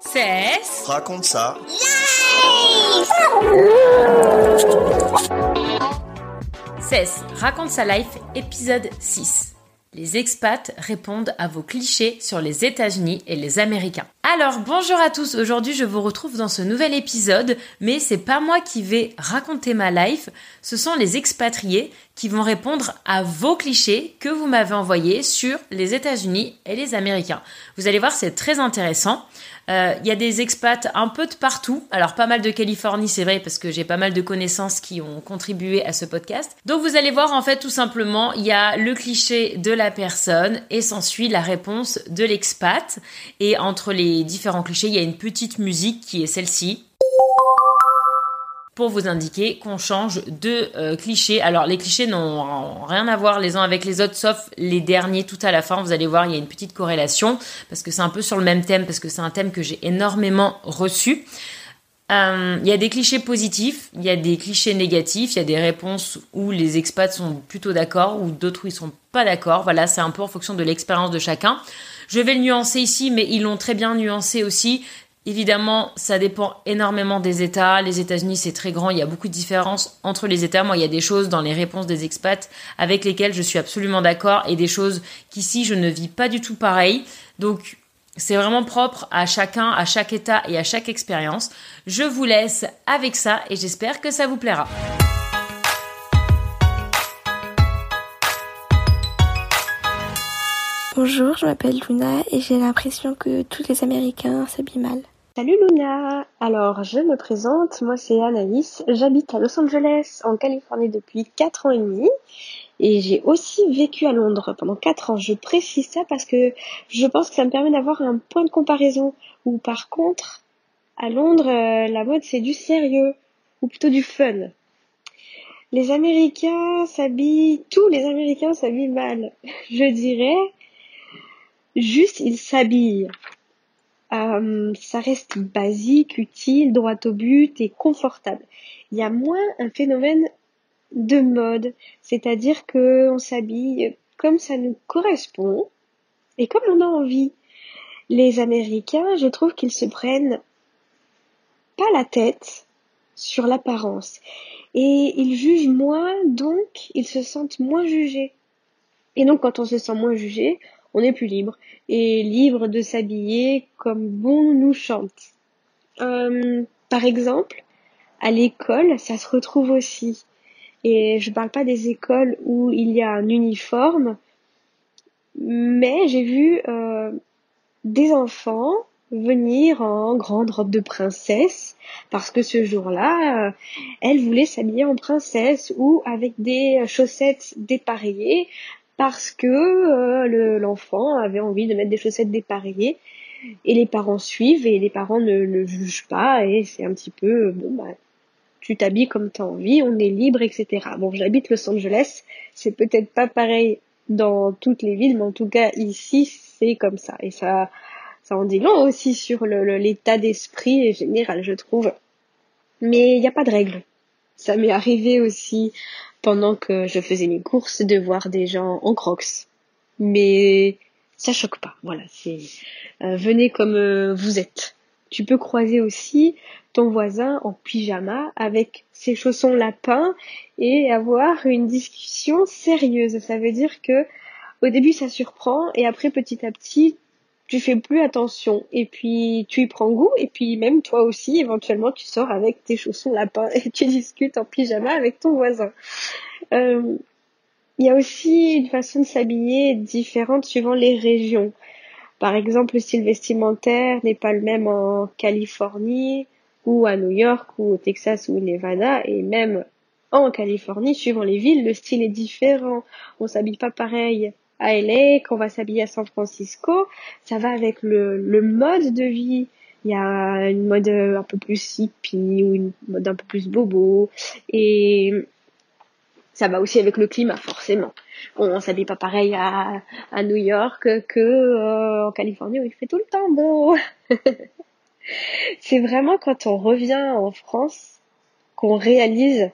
Cesse. Raconte ça. Cesse. Raconte sa life, épisode 6. Les expats répondent à vos clichés sur les États-Unis et les Américains. Alors bonjour à tous, aujourd'hui je vous retrouve dans ce nouvel épisode, mais c'est pas moi qui vais raconter ma life, ce sont les expatriés qui vont répondre à vos clichés que vous m'avez envoyés sur les États-Unis et les Américains. Vous allez voir, c'est très intéressant. Euh, il y a des expats un peu de partout. Alors pas mal de Californie, c'est vrai, parce que j'ai pas mal de connaissances qui ont contribué à ce podcast. Donc vous allez voir, en fait, tout simplement, il y a le cliché de la personne et s'ensuit la réponse de l'expat. Et entre les différents clichés, il y a une petite musique qui est celle-ci pour vous indiquer qu'on change de euh, clichés. Alors les clichés n'ont rien à voir les uns avec les autres, sauf les derniers tout à la fin. Vous allez voir, il y a une petite corrélation parce que c'est un peu sur le même thème, parce que c'est un thème que j'ai énormément reçu. Euh, il y a des clichés positifs, il y a des clichés négatifs, il y a des réponses où les expats sont plutôt d'accord ou d'autres où ils sont pas d'accord. Voilà, c'est un peu en fonction de l'expérience de chacun. Je vais le nuancer ici, mais ils l'ont très bien nuancé aussi. Évidemment, ça dépend énormément des États. Les États-Unis, c'est très grand. Il y a beaucoup de différences entre les États. Moi, il y a des choses dans les réponses des expats avec lesquelles je suis absolument d'accord et des choses qu'ici, je ne vis pas du tout pareil. Donc, c'est vraiment propre à chacun, à chaque État et à chaque expérience. Je vous laisse avec ça et j'espère que ça vous plaira. Bonjour, je m'appelle Luna et j'ai l'impression que tous les Américains s'habillent mal. Salut Luna Alors, je me présente, moi c'est Anaïs, j'habite à Los Angeles, en Californie depuis 4 ans et demi, et j'ai aussi vécu à Londres pendant 4 ans. Je précise ça parce que je pense que ça me permet d'avoir un point de comparaison, où par contre, à Londres, euh, la mode c'est du sérieux, ou plutôt du fun. Les Américains s'habillent, tous les Américains s'habillent mal, je dirais, juste ils s'habillent. Euh, ça reste basique, utile, droit au but et confortable. Il y a moins un phénomène de mode, c'est-à-dire que on s'habille comme ça nous correspond et comme on a envie. Les Américains, je trouve qu'ils se prennent pas la tête sur l'apparence et ils jugent moins, donc ils se sentent moins jugés. Et donc quand on se sent moins jugé, on est plus libre et libre de s'habiller comme bon nous chante. Euh, par exemple, à l'école, ça se retrouve aussi. Et je parle pas des écoles où il y a un uniforme, mais j'ai vu euh, des enfants venir en grande robe de princesse parce que ce jour-là, euh, elle voulait s'habiller en princesse ou avec des chaussettes dépareillées parce que euh, l'enfant avait envie de mettre des chaussettes dépareillées et les parents suivent et les parents ne le jugent pas et c'est un petit peu bon bah tu t'habilles comme tu as envie, on est libre, etc. Bon, j'habite Los Angeles, c'est peut-être pas pareil dans toutes les villes, mais en tout cas ici c'est comme ça et ça ça en dit long aussi sur l'état d'esprit général, je trouve. Mais il n'y a pas de règle. Ça m'est arrivé aussi pendant que je faisais mes courses de voir des gens en crocs. Mais ça choque pas. Voilà, c'est euh, venez comme euh, vous êtes. Tu peux croiser aussi ton voisin en pyjama avec ses chaussons lapins et avoir une discussion sérieuse. Ça veut dire que au début ça surprend et après petit à petit tu fais plus attention et puis tu y prends goût et puis même toi aussi éventuellement tu sors avec tes chaussons lapins et tu discutes en pyjama avec ton voisin. Euh, il y a aussi une façon de s'habiller différente suivant les régions. Par exemple, le style vestimentaire n'est pas le même en Californie ou à New York ou au Texas ou au Nevada et même en Californie, suivant les villes, le style est différent. On s'habille pas pareil à LA qu'on va s'habiller à San Francisco. Ça va avec le, le mode de vie. Il y a une mode un peu plus hippie ou une mode un peu plus bobo. Et ça va aussi avec le climat, forcément. On, s'habille pas pareil à, à New York que euh, en Californie où il fait tout le temps beau. C'est vraiment quand on revient en France qu'on réalise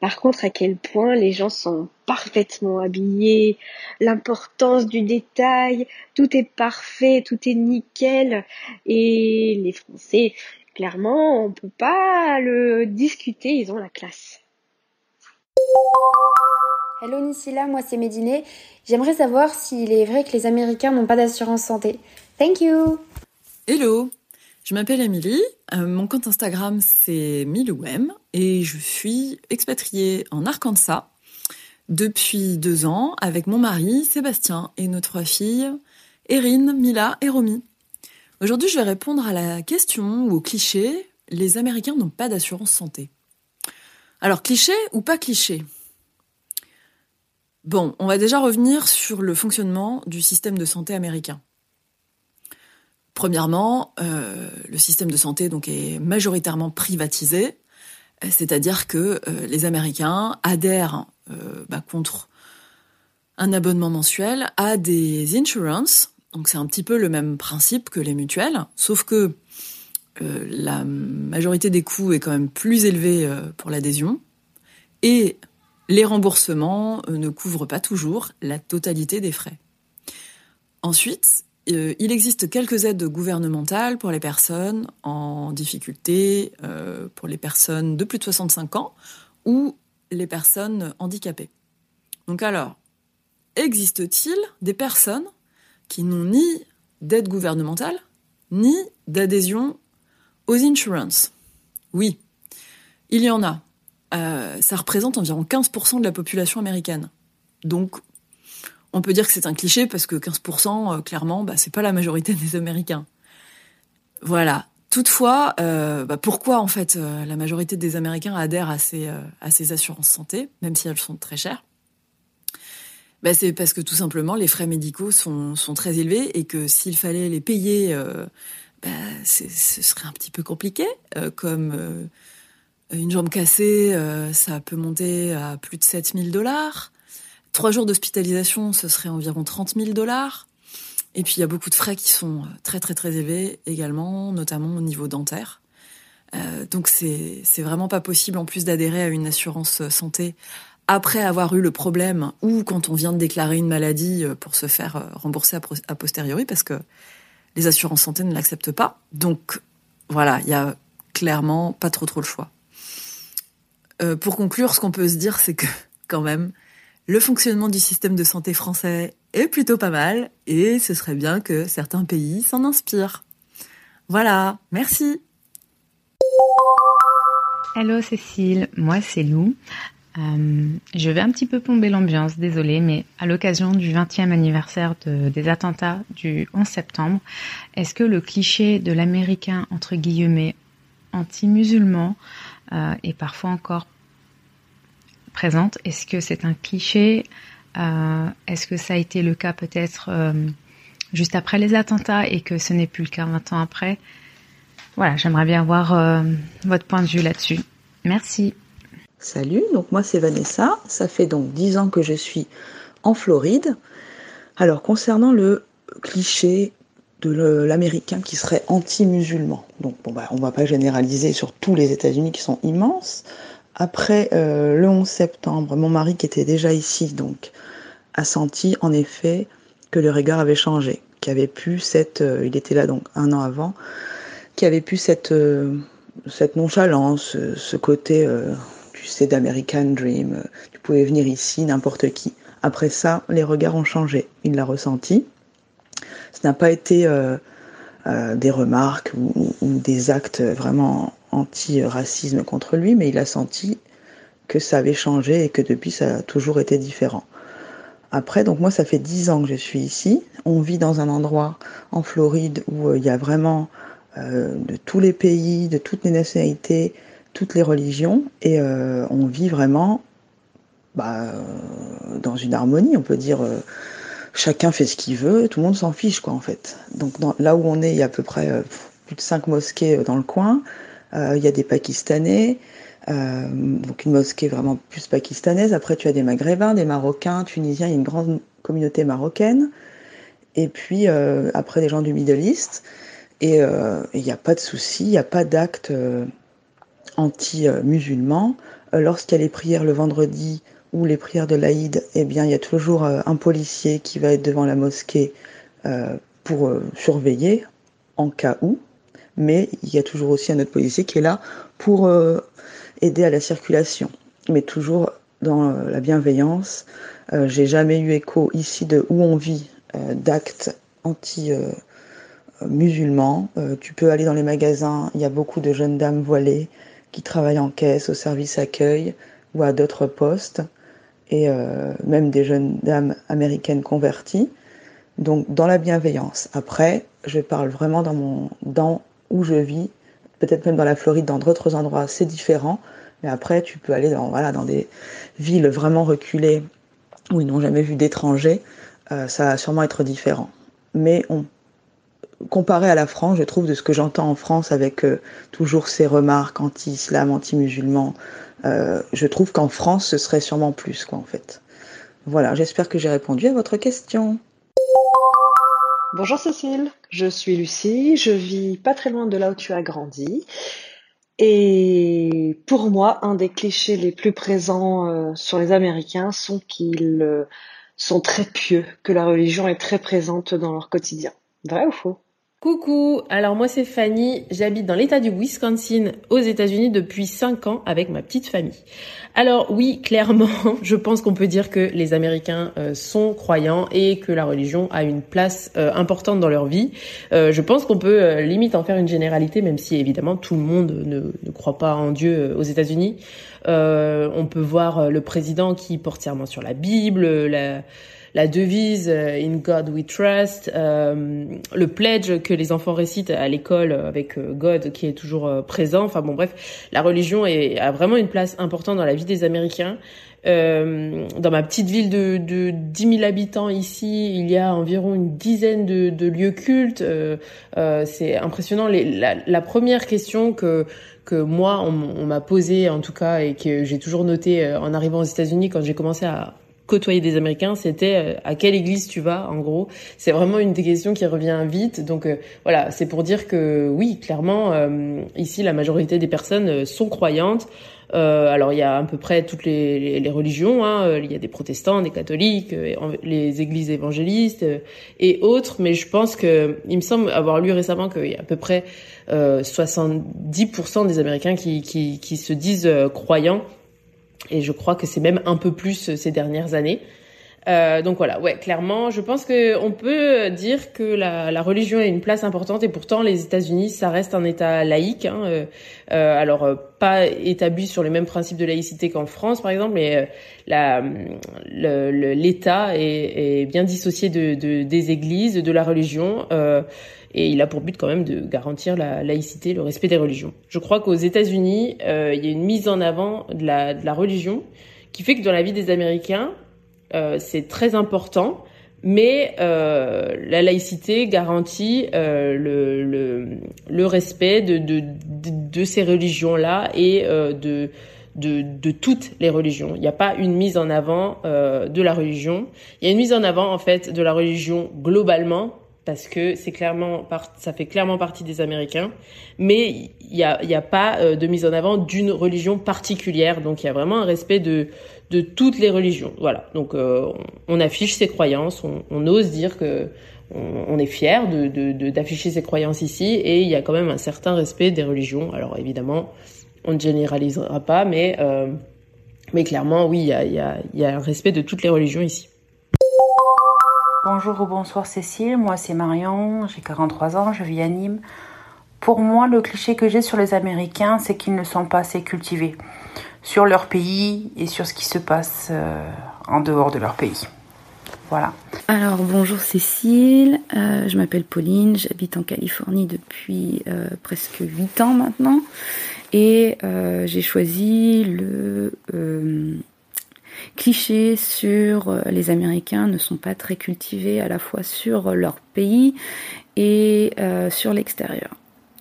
par contre, à quel point les gens sont parfaitement habillés, l'importance du détail, tout est parfait, tout est nickel. Et les Français, clairement, on peut pas le discuter, ils ont la classe. Hello Nisila, moi c'est Médiné. J'aimerais savoir s'il est vrai que les Américains n'ont pas d'assurance santé. Thank you. Hello, je m'appelle Émilie, euh, mon compte Instagram c'est Milouem et je suis expatriée en Arkansas depuis deux ans avec mon mari Sébastien et nos trois filles Erin, Mila et Romy. Aujourd'hui je vais répondre à la question ou au cliché les Américains n'ont pas d'assurance santé. Alors cliché ou pas cliché? Bon, on va déjà revenir sur le fonctionnement du système de santé américain. Premièrement, euh, le système de santé donc est majoritairement privatisé, c'est-à-dire que euh, les Américains adhèrent euh, bah, contre un abonnement mensuel à des insurances. Donc c'est un petit peu le même principe que les mutuelles, sauf que la majorité des coûts est quand même plus élevé pour l'adhésion et les remboursements ne couvrent pas toujours la totalité des frais. Ensuite, euh, il existe quelques aides gouvernementales pour les personnes en difficulté, euh, pour les personnes de plus de 65 ans ou les personnes handicapées. Donc alors, existe-t-il des personnes qui n'ont ni d'aide gouvernementale ni d'adhésion aux insurances? Oui, il y en a. Euh, ça représente environ 15% de la population américaine. Donc on peut dire que c'est un cliché parce que 15%, euh, clairement, bah, c'est pas la majorité des Américains. Voilà. Toutefois, euh, bah, pourquoi en fait euh, la majorité des Américains adhèrent à ces, à ces assurances santé, même si elles sont très chères? Bah, C'est parce que tout simplement les frais médicaux sont, sont très élevés et que s'il fallait les payer, bah, ce serait un petit peu compliqué. comme une jambe cassée, ça peut monter à plus de 7000 dollars. Trois jours d'hospitalisation, ce serait environ 30 000 dollars. Et puis il y a beaucoup de frais qui sont euh, très très très élevés également, notamment au niveau dentaire. Euh, donc c'est c'est vraiment pas possible en plus d'adhérer à une assurance euh, santé après avoir eu le problème ou quand on vient de déclarer une maladie pour se faire rembourser a posteriori parce que les assurances santé ne l'acceptent pas. Donc voilà, il y a clairement pas trop trop le choix. Pour conclure, ce qu'on peut se dire, c'est que quand même, le fonctionnement du système de santé français est plutôt pas mal et ce serait bien que certains pays s'en inspirent. Voilà, merci. Hello Cécile, moi c'est Lou. Euh, je vais un petit peu plomber l'ambiance, désolée, mais à l'occasion du 20e anniversaire des attentats du 11 septembre, est-ce que le cliché de l'américain entre guillemets anti-musulman euh, est parfois encore présente. Est-ce que c'est un cliché? Euh, Est-ce que ça a été le cas peut-être euh, juste après les attentats et que ce n'est plus le cas 20 ans après? Voilà, j'aimerais bien avoir euh, votre point de vue là-dessus. Merci. Salut, donc moi c'est Vanessa. Ça fait donc 10 ans que je suis en Floride. Alors concernant le cliché de l'américain qui serait anti-musulman. Donc bon bah on va pas généraliser sur tous les États-Unis qui sont immenses. Après euh, le 11 septembre, mon mari qui était déjà ici, donc, a senti en effet que le regard avait changé, qu'il avait pu cette, euh, il était là donc un an avant, qu'il avait pu cette, euh, cette nonchalance, ce côté, tu sais, d'American Dream, tu pouvais venir ici, n'importe qui. Après ça, les regards ont changé. Il l'a ressenti. Ce n'a pas été des remarques ou, ou, des actes vraiment anti-racisme contre lui, mais il a senti que ça avait changé et que depuis ça a toujours été différent. Après, donc moi, ça fait dix ans que je suis ici. On vit dans un endroit en Floride où euh, il y a vraiment euh, de tous les pays, de toutes les nationalités, toutes les religions et on vit vraiment bah, dans une harmonie, on peut dire chacun fait ce qu'il veut, tout le monde s'en fiche quoi en fait. Donc là où on est, il y a à peu près plus de cinq mosquées dans le coin, il y a des Pakistanais, euh, donc une mosquée vraiment plus pakistanaise. Après, tu as des Maghrébins, des Marocains, Tunisiens. Il y a une grande communauté marocaine. Et puis euh, après, des gens du Middle East. Et euh, il n'y a pas de souci, il n'y a pas d'acte anti-musulman. Lorsqu'il y a les prières le vendredi ou les prières de l'Aïd, eh bien, il y a toujours un policier qui va être devant la mosquée pour surveiller en cas où. Mais il y a toujours aussi un autre policier qui est là pour aider à la circulation, mais toujours dans euh, la bienveillance. Euh, j'ai jamais eu écho ici de où on vit euh, d'actes anti-musulmans. tu peux aller dans les magasins, il y a beaucoup de jeunes dames voilées qui travaillent en caisse, au service accueil ou à d'autres postes, et même des jeunes dames américaines converties. Donc dans la bienveillance. Après, je parle vraiment dans mon dans où je vis peut-être même dans la Floride, dans d'autres endroits, c'est différent. Mais après, tu peux aller dans, voilà, dans des villes vraiment reculées où ils n'ont jamais vu d'étrangers. Euh, ça va sûrement être différent. Mais on, comparé à la France, je trouve de ce que j'entends en France avec euh, toujours ces remarques anti-islam, anti-musulman, euh, je trouve qu'en France, ce serait sûrement plus, quoi, en fait. Voilà, j'espère que j'ai répondu à votre question. Bonjour Cécile, je suis Lucie, je vis pas très loin de là où tu as grandi. Et pour moi, un des clichés les plus présents euh, sur les Américains sont qu'ils euh, sont très pieux, que la religion est très présente dans leur quotidien. Vrai ou faux? Coucou, alors moi c'est Fanny, j'habite dans l'état du Wisconsin aux États-Unis depuis 5 ans avec ma petite famille. Alors oui, clairement, je pense qu'on peut dire que les Américains euh, sont croyants et que la religion a une place euh, importante dans leur vie. Euh, je pense qu'on peut limite en faire une généralité, même si évidemment tout le monde ne, ne croit pas en Dieu aux États-Unis. on peut voir le président qui porte serment sur la Bible, la la devise euh, In God We Trust, euh, le pledge que les enfants récitent à l'école avec euh, God qui est toujours présent. Enfin bon, bref, la religion est, a vraiment une place importante dans la vie des Américains. Euh, dans ma petite ville de, de 10 000 habitants ici, il y a environ une dizaine de, de lieux cultes. Euh, euh, c'est impressionnant. La, la, première question que que moi on, on m'a posée en tout cas et que j'ai toujours noté en arrivant aux États-Unis quand j'ai commencé à côtoyer des Américains, c'était euh, à quelle église tu vas, en gros. C'est vraiment une des questions qui revient vite. Donc euh, voilà, c'est pour dire que oui, clairement, euh, ici, la majorité des personnes sont croyantes. alors il y a à peu près toutes les, les, religions. Hein. Il y a des protestants, des catholiques, les églises évangélistes et autres. Mais je pense que il me semble avoir lu récemment qu'il y a à peu près 70% des Américains qui, qui, qui se disent croyants et je crois que c'est même un peu plus euh, ces dernières années. Euh, donc voilà, ouais, clairement, je pense que on peut dire que la, la, religion a une place importante et pourtant les États-Unis, ça reste un État laïque. Hein, euh, euh alors euh, pas établi sur les mêmes principes de laïcité qu'en France, par exemple, mais l'État est, est, bien dissocié de, de, des églises, de la religion et il a pour but quand même de garantir la laïcité, le respect des religions. Je crois qu'aux États-Unis, euh, il y a une mise en avant de la, de la, religion qui fait que dans la vie des Américains, euh, c'est très important, mais euh, la laïcité garantit euh, le, le, le, respect de, de, de, ces religions-là et euh, de, de, de, toutes les religions. Il n'y a pas une mise en avant euh, de la religion. Il y a une mise en avant en fait de la religion globalement parce que c'est clairement ça fait clairement partie des Américains, mais il n'y a, y a pas euh, de mise en avant d'une religion particulière, donc il y a vraiment un respect de toutes les religions. Voilà, donc euh, on, affiche ses croyances, on, ose dire que on, est fier d'afficher ses croyances ici, et il y a quand même un certain respect des religions. Alors évidemment, on ne généralisera pas, mais euh, mais clairement, oui, il y a un respect de toutes les religions ici. Bonjour ou bonsoir Cécile, moi c'est Marion, j'ai 43 ans, je vis à Nîmes. Pour moi, le cliché que j'ai sur les Américains, c'est qu'ils ne sont pas assez cultivés sur leur pays et sur ce qui se passe euh, en dehors de leur pays. Voilà. Alors bonjour Cécile, euh, je m'appelle Pauline, j'habite en Californie depuis euh, presque 8 ans maintenant. et j'ai choisi le cliché sur les Américains ne sont pas très cultivés à la fois sur leur pays et sur l'extérieur.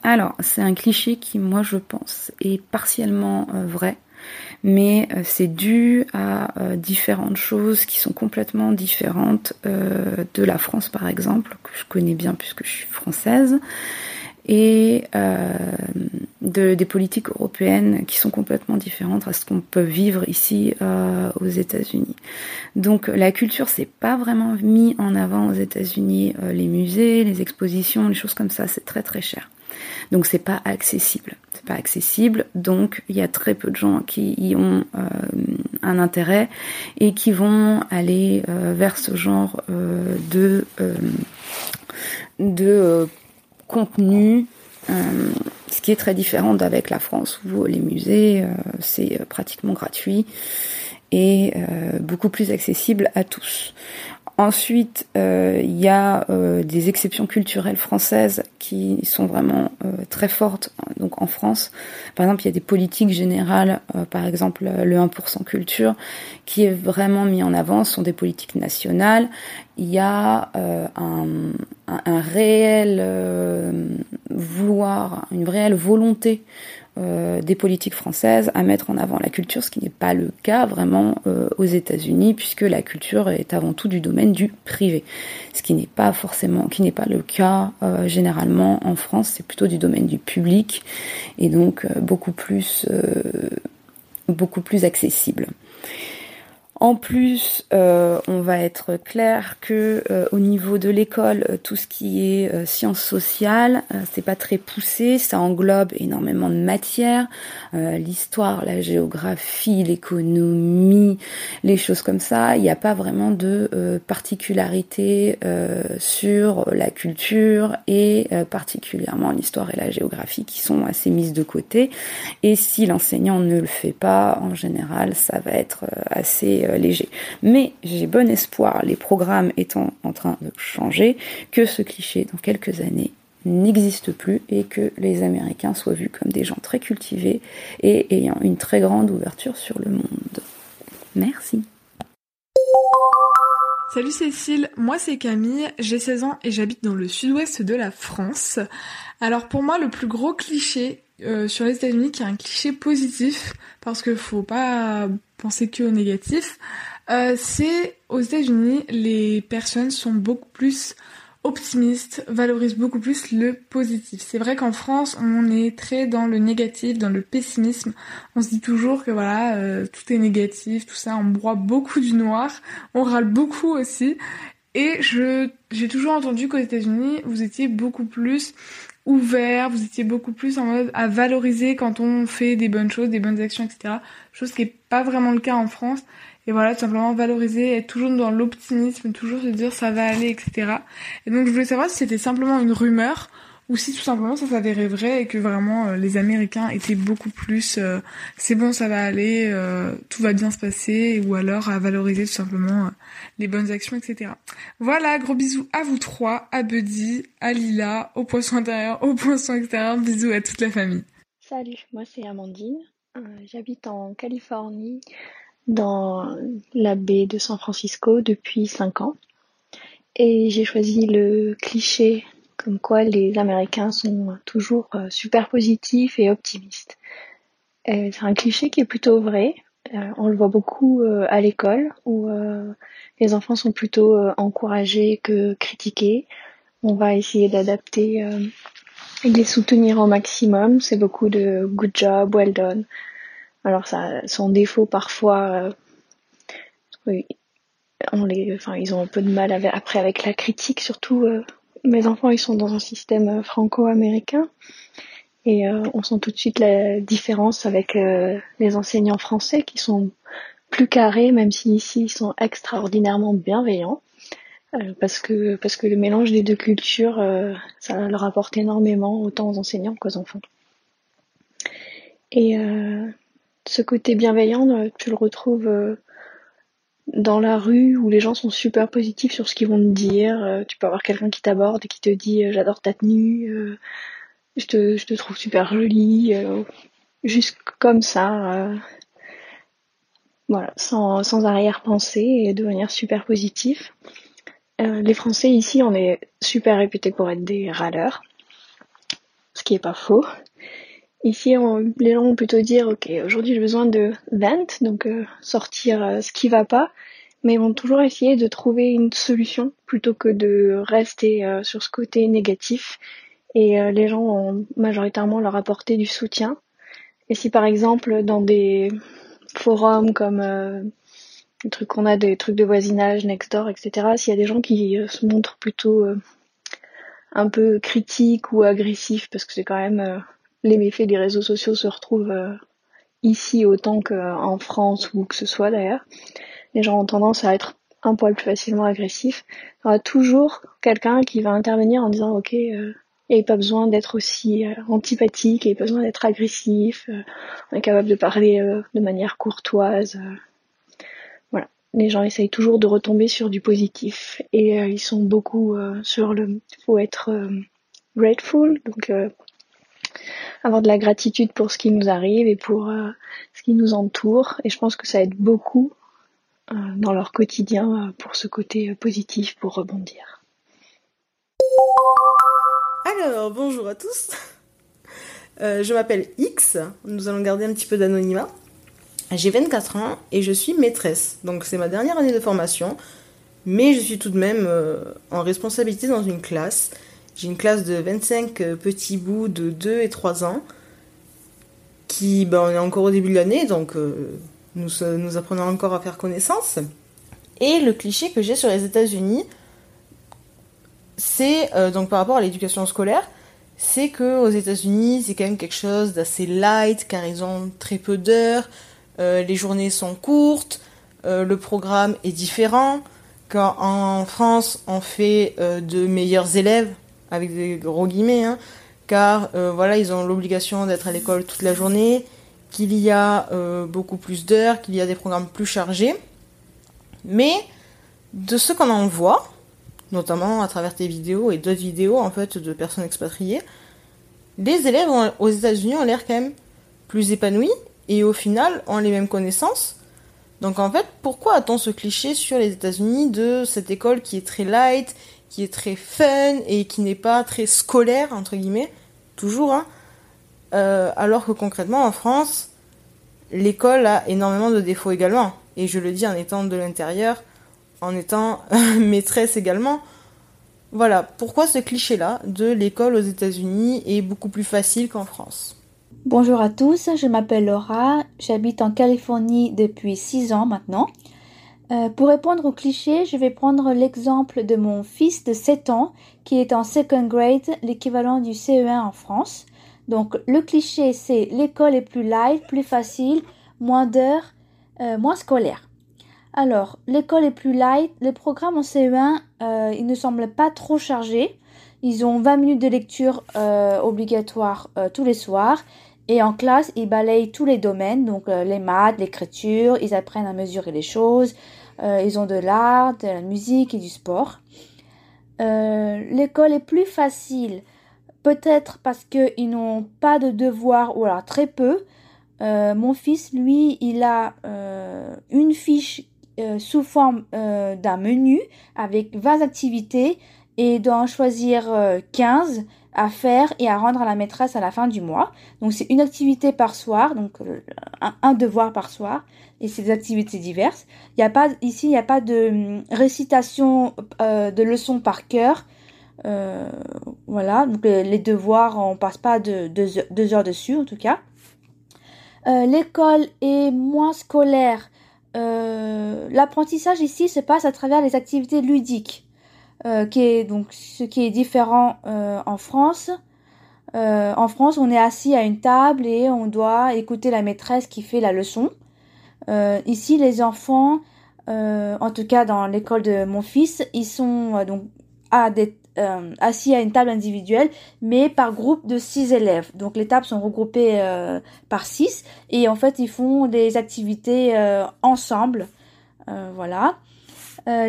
Alors, c'est un cliché qui, moi, je pense, est partiellement vrai mais euh, c'est dû à euh, différentes choses qui sont complètement différentes euh, de la France par exemple, que je connais bien puisque je suis française, et de, des politiques européennes qui sont complètement différentes à ce qu'on peut vivre ici aux États-Unis. Donc la culture c'est pas vraiment mis en avant aux États-Unis, les musées, les expositions, les choses comme ça, c'est très très cher. Donc c'est pas accessible. C'est pas accessible, donc il y a très peu de gens qui y ont euh, un intérêt et qui vont aller euh, vers ce genre euh, de de contenu ce qui est très différent d'avec la France où les musées c'est pratiquement gratuit et beaucoup plus accessible à tous. Ensuite, euh, il y a euh, des exceptions culturelles françaises qui sont vraiment euh, très fortes. Donc en France, par exemple, il y a des politiques générales, par exemple le 1% culture, qui est vraiment mis en avant, ce sont des politiques nationales. Il y a un, un, réel vouloir, une réelle volonté euh, des politiques françaises à mettre en avant la culture, ce qui n'est pas le cas vraiment euh, aux États-Unis, puisque la culture est avant tout du domaine du privé, ce qui n'est pas forcément, qui n'est pas le cas euh, généralement en France, c'est plutôt du domaine du public et donc beaucoup plus, beaucoup plus accessible. En plus, euh, on va être clair que euh, au niveau de l'école, euh, tout ce qui est sciences sociales, c'est pas très poussé, ça englobe énormément de matières, l'histoire, la géographie, l'économie, les choses comme ça. Il n'y a pas vraiment de particularité sur la culture et particulièrement l'histoire et la géographie qui sont assez mises de côté. Et si l'enseignant ne le fait pas, en général, ça va être assez euh, léger. Mais j'ai bon espoir, les programmes étant en train de changer, que ce cliché dans quelques années n'existe plus et que les Américains soient vus comme des gens très cultivés et ayant une très grande ouverture sur le monde. Merci. Salut Cécile, moi c'est Camille, j'ai 16 ans et j'habite dans le sud-ouest de la France. Alors pour moi le plus gros cliché euh, sur les États-Unis qui est un cliché positif parce que faut pas penser que au négatif, euh, c'est aux États-Unis les personnes sont beaucoup plus optimistes, valorisent beaucoup plus le positif. C'est vrai qu'en France on est très dans le négatif, dans le pessimisme. On se dit toujours que voilà euh, tout est négatif, tout ça. On broie beaucoup du noir, on râle beaucoup aussi. Et je j'ai toujours entendu qu'aux États-Unis vous étiez beaucoup plus ouvert, vous étiez beaucoup plus en mode à valoriser quand on fait des bonnes choses, des bonnes actions, etc. Chose qui est pas vraiment le cas en France. Et voilà, tout simplement valoriser, être toujours dans l'optimisme, toujours se dire ça va aller, etc. Et donc je voulais savoir si c'était simplement une rumeur ou si tout simplement ça s'avérait vrai et que vraiment euh, les Américains étaient beaucoup plus euh, c'est bon ça va aller, euh, tout va bien se passer, ou alors à valoriser tout simplement les bonnes actions, etc. Voilà, gros bisous à vous trois, à Buddy, à Lila, au poisson intérieur, au poisson extérieur, bisous à toute la famille. Salut, moi c'est Amandine, j'habite en Californie, dans la baie de San Francisco depuis 5 ans. Et j'ai choisi le cliché comme quoi les Américains sont toujours euh, super positifs et optimistes. C'est un cliché qui est plutôt vrai. Euh, on le voit beaucoup euh, à l'école où les enfants sont plutôt encouragés que critiqués. On va essayer d'adapter et de les soutenir au maximum. C'est beaucoup de good job, well done. Alors ça, son défaut parfois, ils ont un peu de mal après avec la critique, surtout mes enfants, ils sont dans un système euh, franco-américain. Et euh, on sent tout de suite la différence avec euh, les enseignants français qui sont plus carrés, même si ici ils sont extraordinairement bienveillants. parce que parce que le mélange des deux cultures, ça leur apporte énormément autant aux enseignants qu'aux enfants. Et ce côté bienveillant, tu le retrouves dans la rue où les gens sont super positifs sur ce qu'ils vont te dire. Euh, tu peux avoir quelqu'un qui t'aborde et qui te dit euh, j'adore ta tenue, euh, je, te, trouve super jolie. juste comme ça, voilà, sans, sans arrière-pensée et de manière super positive. les Français ici, on est super réputés pour être des râleurs, ce qui est pas faux. Ici, les gens vont plutôt dire, ok, aujourd'hui j'ai besoin de vent, donc sortir ce qui va pas, mais ils vont toujours essayer de trouver une solution plutôt que de rester euh, sur ce côté négatif. Et euh, les gens vont majoritairement leur apporter du soutien. Et si par exemple dans des forums comme euh, les trucs qu'on a, des trucs de voisinage, Nextdoor, etc., s'il y a des gens qui se montrent plutôt un peu critiques ou agressifs, parce que c'est quand même les méfaits des réseaux sociaux se retrouvent ici autant qu'en France ou que ce soit d'ailleurs, les gens ont tendance à être un poil plus facilement agressifs. Il y aura toujours quelqu'un qui va intervenir en disant ok, euh, il n'y a pas besoin d'être aussi euh, antipathique, il n'y a pas besoin d'être agressif, euh, on est capable de parler de manière courtoise. voilà, les gens essayent toujours de retomber sur du positif et ils sont beaucoup sur le faut être grateful, donc avoir de la gratitude pour ce qui nous arrive et pour ce qui nous entoure. Et je pense que ça aide beaucoup euh, dans leur quotidien euh, pour ce côté euh, positif, pour rebondir. Alors, bonjour à tous. je m'appelle X, nous allons garder un petit peu d'anonymat. J'ai 24 ans et je suis maîtresse, donc c'est ma dernière année de formation, mais je suis tout de même en responsabilité dans une classe. J'ai une classe de 25 petits bouts de 2 et 3 ans, qui, ben, on est encore au début de l'année, donc nous, nous apprenons encore à faire connaissance. Et le cliché que j'ai sur les États-Unis, c'est euh, donc par rapport à l'éducation scolaire, c'est que aux États-Unis, c'est quand même quelque chose d'assez light car ils ont très peu d'heures, euh, les journées sont courtes, euh, le programme est différent. Quand en France, on fait de meilleurs élèves avec des gros guillemets, hein, car voilà, ils ont l'obligation d'être à l'école toute la journée, qu'il y a euh, beaucoup plus d'heures, qu'il y a des programmes plus chargés. Mais de ce qu'on en voit, notamment à travers tes vidéos et d'autres vidéos en fait de personnes expatriées, les élèves aux États-Unis ont l'air quand même plus épanouis et au final ont les mêmes connaissances. Donc en fait, pourquoi a-t-on ce cliché sur les États-Unis de cette école qui est très light, qui est très fun et qui n'est pas très scolaire entre guillemets, toujours, hein, euh, alors que concrètement en France, l'école a énormément de défauts également. Et je le dis en étant de l'intérieur, en étant maîtresse également. Voilà, pourquoi ce cliché-là de l'école aux États-Unis est beaucoup plus facile qu'en France? Bonjour à tous, je m'appelle Laura, j'habite en Californie depuis 6 ans maintenant. Euh, pour répondre au cliché, je vais prendre l'exemple de mon fils de 7 ans qui est en second grade, l'équivalent du CE1 en France. Donc le cliché, c'est l'école est plus light, plus facile, moins d'heures, euh, moins scolaire. Alors, l'école est plus light, le programme en CE1, euh, il ne semble pas trop chargé. Ils ont 20 minutes de lecture euh, obligatoire tous les soirs. Et en classe, ils balayent tous les domaines, donc les maths, l'écriture, ils apprennent à mesurer les choses, ils ont de l'art, de la musique et du sport. L'école est plus facile Peut-être parce qu'ils n'ont pas de devoirs ou alors très peu. Euh, mon fils, lui, il a euh, une fiche euh, sous forme d'un menu avec 20 activités et doit en choisir 15 à faire et à rendre à la maîtresse à la fin du mois. Donc c'est une activité par soir, donc un, devoir par soir, et c'est des activités diverses. Il y a pas ici, il n'y a pas de hum, récitation de leçons par cœur. Euh, voilà, donc les, devoirs, on passe pas de deux, heures dessus en tout cas. Euh, l'école est moins scolaire. Euh, l'apprentissage ici se passe à travers les activités ludiques, qui est donc ce qui est différent en France. en France, on est assis à une table et on doit écouter la maîtresse qui fait la leçon. ici, les enfants, en tout cas dans l'école de mon fils, ils sont donc à des euh, assis à une table individuelle, mais par groupe de six élèves. Donc les tables sont regroupées euh, par six et en fait ils font des activités euh, ensemble. voilà.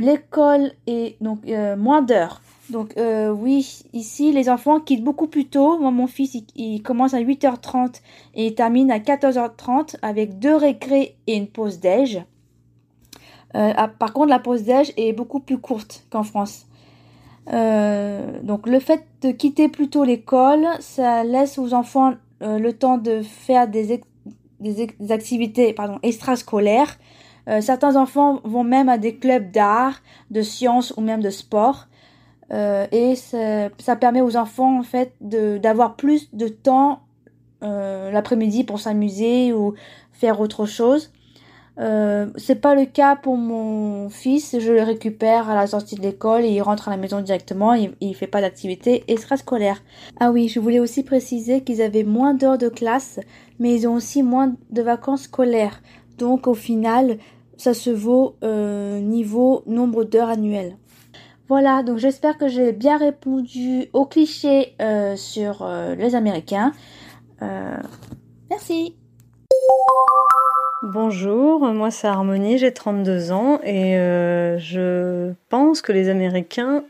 L'école est donc moins d'heures. Donc euh, oui, ici les enfants quittent beaucoup plus tôt. Moi mon fils il, commence à 8h30 et il termine à 14h30 avec deux récrés et une pause déj. Euh, ah, par contre la pause déj est beaucoup plus courte qu'en France. Euh, donc le fait de quitter plus tôt l'école, ça laisse aux enfants le temps de faire des, des, activités pardon, extrascolaires. Certains enfants vont même à des clubs d'art, de sciences ou même de sport. Euh, et ça, permet aux enfants en fait d'avoir plus de temps euh, l'après-midi pour s'amuser ou faire autre chose. Euh, c'est pas le cas pour mon fils. Je le récupère à la sortie de l'école et il rentre à la maison directement. Il, il fait pas d'activité extrascolaire. Ah oui, je voulais aussi préciser qu'ils avaient moins d'heures de classe, mais ils ont aussi moins de vacances scolaires. Donc au final, ça se vaut euh, niveau nombre d'heures annuelles. Voilà, donc j'espère que j'ai bien répondu aux clichés euh, sur euh, les Américains. Merci. Bonjour, moi c'est Harmonie, j'ai 32 ans et je pense que les Américains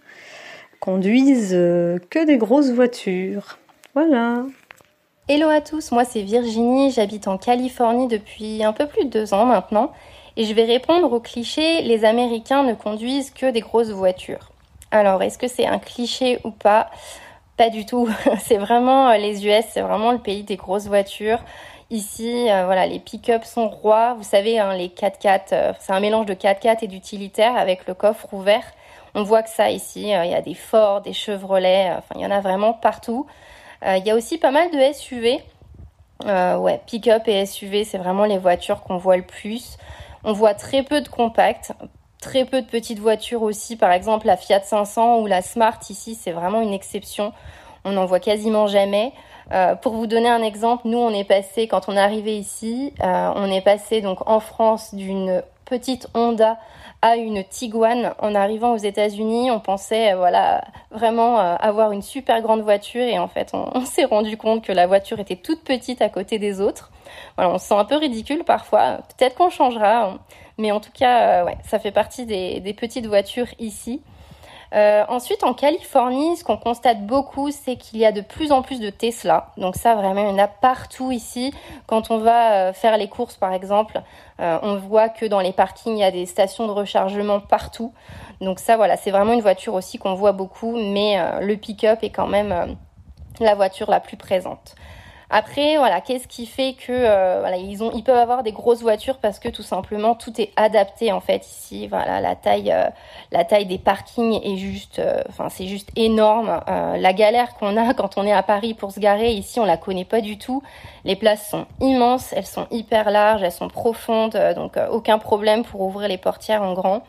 conduisent que des grosses voitures. Voilà. Hello à tous, moi c'est Virginie, j'habite en Californie depuis un peu plus de deux ans maintenant et je vais répondre au cliché les Américains ne conduisent que des grosses voitures. Alors, est-ce que c'est un cliché ou pas? Pas du tout. c'est vraiment euh, les US, c'est vraiment le pays des grosses voitures. Ici, euh, voilà, les pick-up sont rois. Vous savez, hein, les 4x4, euh, c'est un mélange de 4x4 et d'utilitaire avec le coffre ouvert. On voit que ça ici, il y a des Ford, des Chevrolet, enfin, il y en a vraiment partout. Il y a aussi pas mal de SUV. ouais, pick-up et SUV, c'est vraiment les voitures qu'on voit le plus. On voit très peu de compacts, très peu de petites voitures aussi, par exemple la Fiat 500 ou la Smart ici, c'est vraiment une exception. On n'en voit quasiment jamais. Euh, pour vous donner un exemple, nous on est passé quand on est arrivé ici, euh, on est passé donc en France d'une petite Honda à une Tiguan. En arrivant aux États-Unis, on pensait euh, voilà vraiment avoir une super grande voiture et en fait on, s'est rendu compte que la voiture était toute petite à côté des autres. On se sent un peu ridicule parfois. Peut-être qu'on changera. Mais en tout cas, euh, ouais, ça fait partie des, petites voitures ici. Euh, ensuite, en Californie, ce qu'on constate beaucoup, c'est qu'il y a de plus en plus de Tesla. Donc ça, vraiment, il y en a partout ici. Quand on va euh, faire les courses, par exemple, on voit que dans les parkings, il y a des stations de rechargement partout. Donc ça, voilà, c'est vraiment une voiture aussi qu'on voit beaucoup, mais le pick-up est quand même la voiture la plus présente. Après, voilà, qu'est-ce qui fait que euh, ils ont, ils peuvent avoir des grosses voitures parce que tout simplement tout est adapté en fait ici. Voilà, la taille, euh, la taille des parkings est juste, euh, enfin c'est juste énorme. la galère qu'on a quand on est à Paris pour se garer ici, on la connaît pas du tout. Les places sont immenses, elles sont hyper larges, elles sont profondes, donc aucun problème pour ouvrir les portières en grand.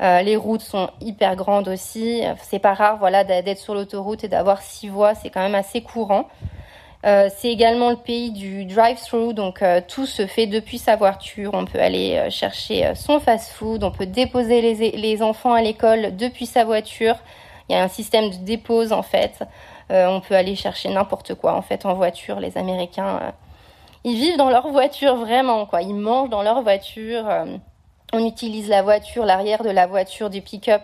les routes sont hyper grandes aussi. C'est pas rare, voilà, d'être sur l'autoroute et d'avoir six voies, c'est quand même assez courant. Euh, c'est également le pays du drive-thru, donc euh, tout se fait depuis sa voiture. On peut aller euh, chercher son fast-food, on peut déposer les, les enfants à l'école depuis sa voiture. Il y a un système de dépose en fait. on peut aller chercher n'importe quoi en fait en voiture. Les Américains, ils vivent dans leur voiture vraiment quoi. Ils mangent dans leur voiture. On utilise la voiture, l'arrière de la voiture du pick-up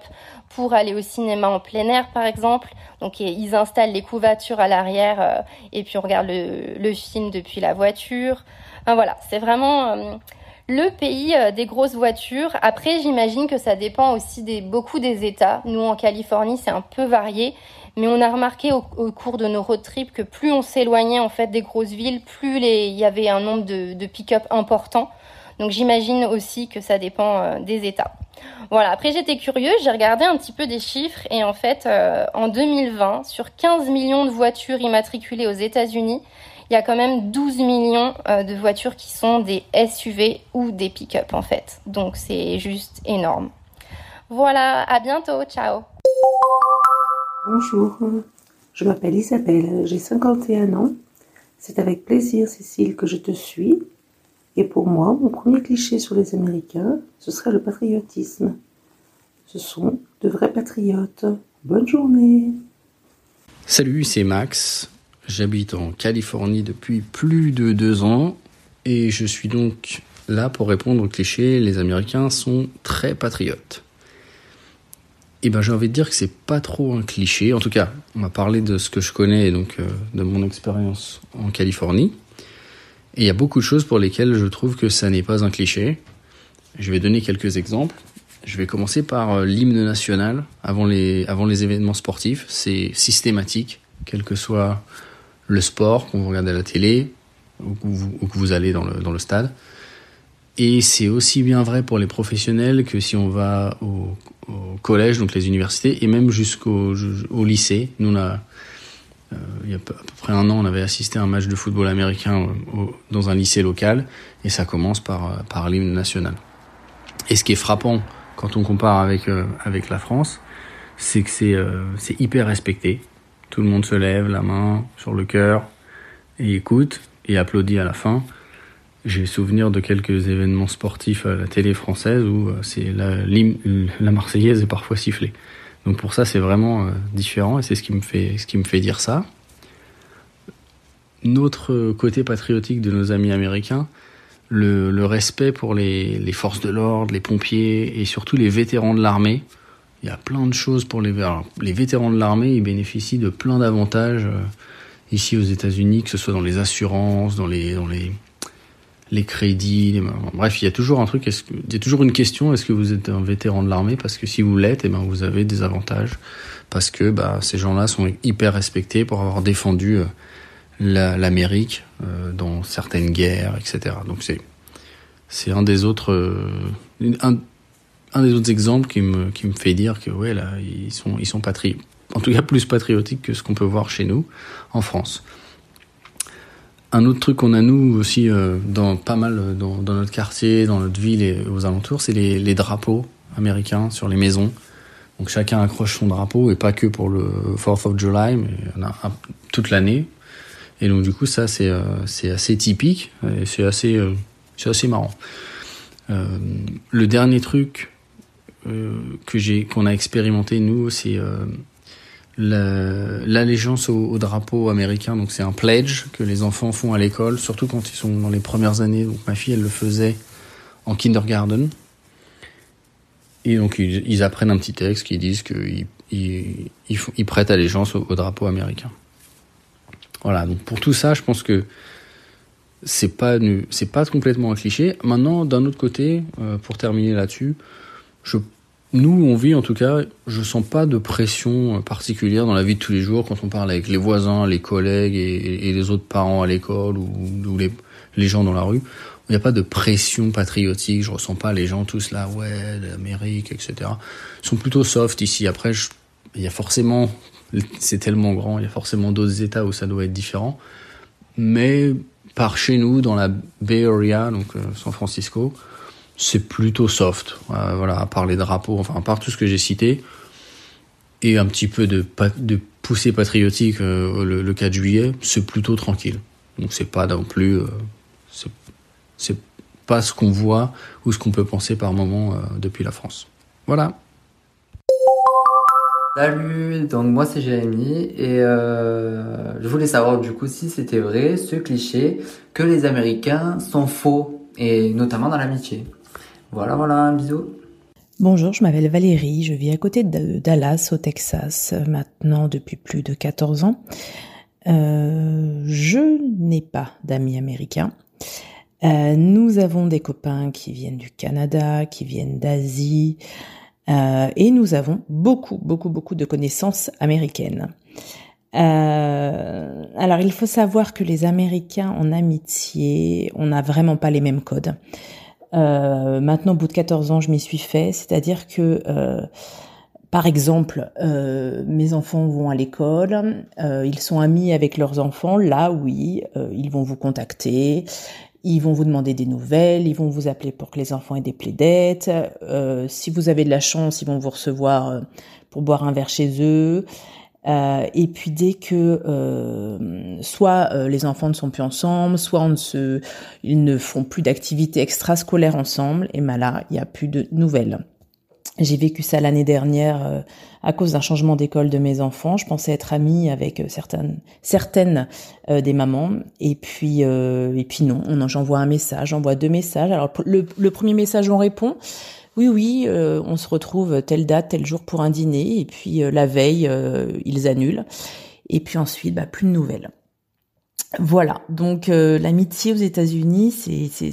pour aller au cinéma en plein air, par exemple. Donc, ils installent les couvertures à l'arrière euh, et puis on regarde le, film depuis la voiture. voilà, c'est vraiment euh, le pays euh, des grosses voitures. Après, j'imagine que ça dépend aussi des, beaucoup des États. Nous, en Californie, c'est un peu varié. Mais on a remarqué au, cours de nos road trips que plus on s'éloignait en fait des grosses villes, plus il y avait un nombre de, de pick-up important. Donc j'imagine aussi que ça dépend euh, des États. Voilà, après j'étais curieuse, j'ai regardé un petit peu des chiffres et en fait euh, en 2020, sur 15 millions de voitures immatriculées aux États-Unis, il y a quand même 12 millions euh, de voitures qui sont des SUV ou des pick-up en fait. Donc c'est juste énorme. Voilà, à bientôt, ciao. Bonjour, je m'appelle Isabelle, j'ai 51 ans. C'est avec plaisir, Cécile, que je te suis et pour moi, mon premier cliché sur les Américains, ce serait le patriotisme. Ce sont de vrais patriotes. Bonne journée. Salut, c'est Max. J'habite en Californie depuis plus de deux ans et je suis donc là pour répondre au cliché les Américains sont très patriotes. et ben j'ai envie de dire que c'est pas trop un cliché. En tout cas, on m'a parlé de ce que je connais, donc euh, de mon expérience en Californie. Et il y a beaucoup de choses pour lesquelles je trouve que ça n'est pas un cliché. Je vais donner quelques exemples. Je vais commencer par euh, l'hymne national avant les, avant les événements sportifs. C'est systématique, quel que soit le sport qu'on regarde à la télé ou que vous, allez dans le, dans le stade. Et c'est aussi bien vrai pour les professionnels que si on va au, collège, donc les universités, et même jusqu'au au lycée. Nous, on a, il y a à peu près un an, on avait assisté à un match de football américain dans un lycée local, et ça commence par, par l'hymne national. Et ce qui est frappant quand on compare avec, euh, avec la France, c'est que c'est euh, hyper respecté. Tout le monde se lève, la main sur le cœur, et écoute, et applaudit à la fin. J'ai souvenir de quelques événements sportifs à la télé française où euh, c'est la Marseillaise est parfois sifflée. Donc pour ça, c'est vraiment euh, différent et c'est ce qui me fait ce qui me fait dire ça. Notre côté patriotique de nos amis américains, le, respect pour les, forces de l'ordre, les pompiers et surtout les vétérans de l'armée. Il y a plein de choses pour les vétérans de l'armée, ils bénéficient de plein d'avantages euh, ici aux États-Unis, que ce soit dans les assurances, dans les les crédits, bref, il y a toujours un truc, il y a toujours une question, est-ce que vous êtes un vétéran de l'armée? Parce que si vous l'êtes, eh ben, vous avez des avantages, parce que bah, ces gens-là sont hyper respectés pour avoir défendu euh, l'Amérique euh, dans certaines guerres, etc. Donc c'est un des autres euh, un, des autres exemples qui me qui me fait dire que ouais là ils sont ils sont patriotes, en tout cas plus patriotiques que ce qu'on peut voir chez nous en France. Un autre truc qu'on a nous aussi euh, dans pas mal dans, dans, notre quartier, dans notre ville et aux alentours, c'est les, drapeaux américains sur les maisons. Donc chacun accroche son drapeau et pas que pour le 4th of July, mais on a toute l'année. Et donc du coup ça c'est euh, assez typique et c'est assez euh, c'est assez marrant. Euh, le dernier truc que j'ai qu'on a expérimenté nous c'est l'allégeance au, au, drapeau américain. Donc c'est un pledge que les enfants font à l'école, surtout quand ils sont dans les premières années. Donc ma fille, elle le faisait en kindergarten. Et donc ils, apprennent un petit texte qui disent qu'ils ils, ils, ils, prêtent allégeance au, au, drapeau américain. Voilà. Donc pour tout ça, je pense que c'est pas c'est pas complètement un cliché. Maintenant, d'un autre côté, euh, pour terminer là-dessus, je nous, on vit en tout cas, je sens pas de pression particulière dans la vie de tous les jours quand on parle avec les voisins, les collègues et, les autres parents à l'école ou, les, gens dans la rue. Il n'y a pas de pression patriotique, je ressens pas les gens tous là, ouais, l'Amérique, etc. Ils sont plutôt soft ici. Après, il y a forcément, c'est tellement grand, il y a forcément d'autres États où ça doit être différent. Mais par chez nous, dans la Bay Area, donc euh, San Francisco, c'est plutôt soft. Euh, voilà, à part les drapeaux, enfin, à part tout ce que j'ai cité, et un petit peu de, poussée patriotique euh, le, le, 4 juillet, c'est plutôt tranquille. Donc c'est pas non plus, euh, c'est pas ce qu'on voit ou ce qu'on peut penser par moment depuis la France. Voilà. Salut, donc moi c'est Jérémy et je voulais savoir du coup si c'était vrai ce cliché que les Américains sont faux et notamment dans l'amitié. Voilà, voilà, un bisou. Bonjour, je m'appelle Valérie, je vis à côté de Dallas au Texas maintenant depuis plus de 14 ans. Euh, je n'ai pas d'amis américains. Euh, nous avons des copains qui viennent du Canada, qui viennent d'Asie, euh, et nous avons beaucoup, beaucoup, beaucoup de connaissances américaines. Alors, il faut savoir que les Américains en amitié, on n'a vraiment pas les mêmes codes. Euh, maintenant, au bout de 14 ans, je m'y suis fait, c'est-à-dire que, euh, par exemple, euh, mes enfants vont à l'école, euh, ils sont amis avec leurs enfants, là oui, euh, ils vont vous contacter, ils vont vous demander des nouvelles, ils vont vous appeler pour que les enfants aient des plaidettes, si vous avez de la chance, ils vont vous recevoir pour boire un verre chez eux. Euh, et puis dès que euh, soit euh, les enfants ne sont plus ensemble, soit on ne se, ils ne font plus d'activités extrascolaires ensemble, et ben là il n'y a plus de nouvelles. J'ai vécu ça l'année dernière euh, à cause d'un changement d'école de mes enfants. Je pensais être amie avec certaines certaines des mamans, et puis et puis non. J'envoie un message, j'envoie deux messages. Alors le, le premier message on répond. Oui, oui, on se retrouve telle date, tel jour pour un dîner, et puis la veille, ils annulent. Et puis ensuite, bah, plus de nouvelles. Voilà, donc l'amitié aux États-Unis,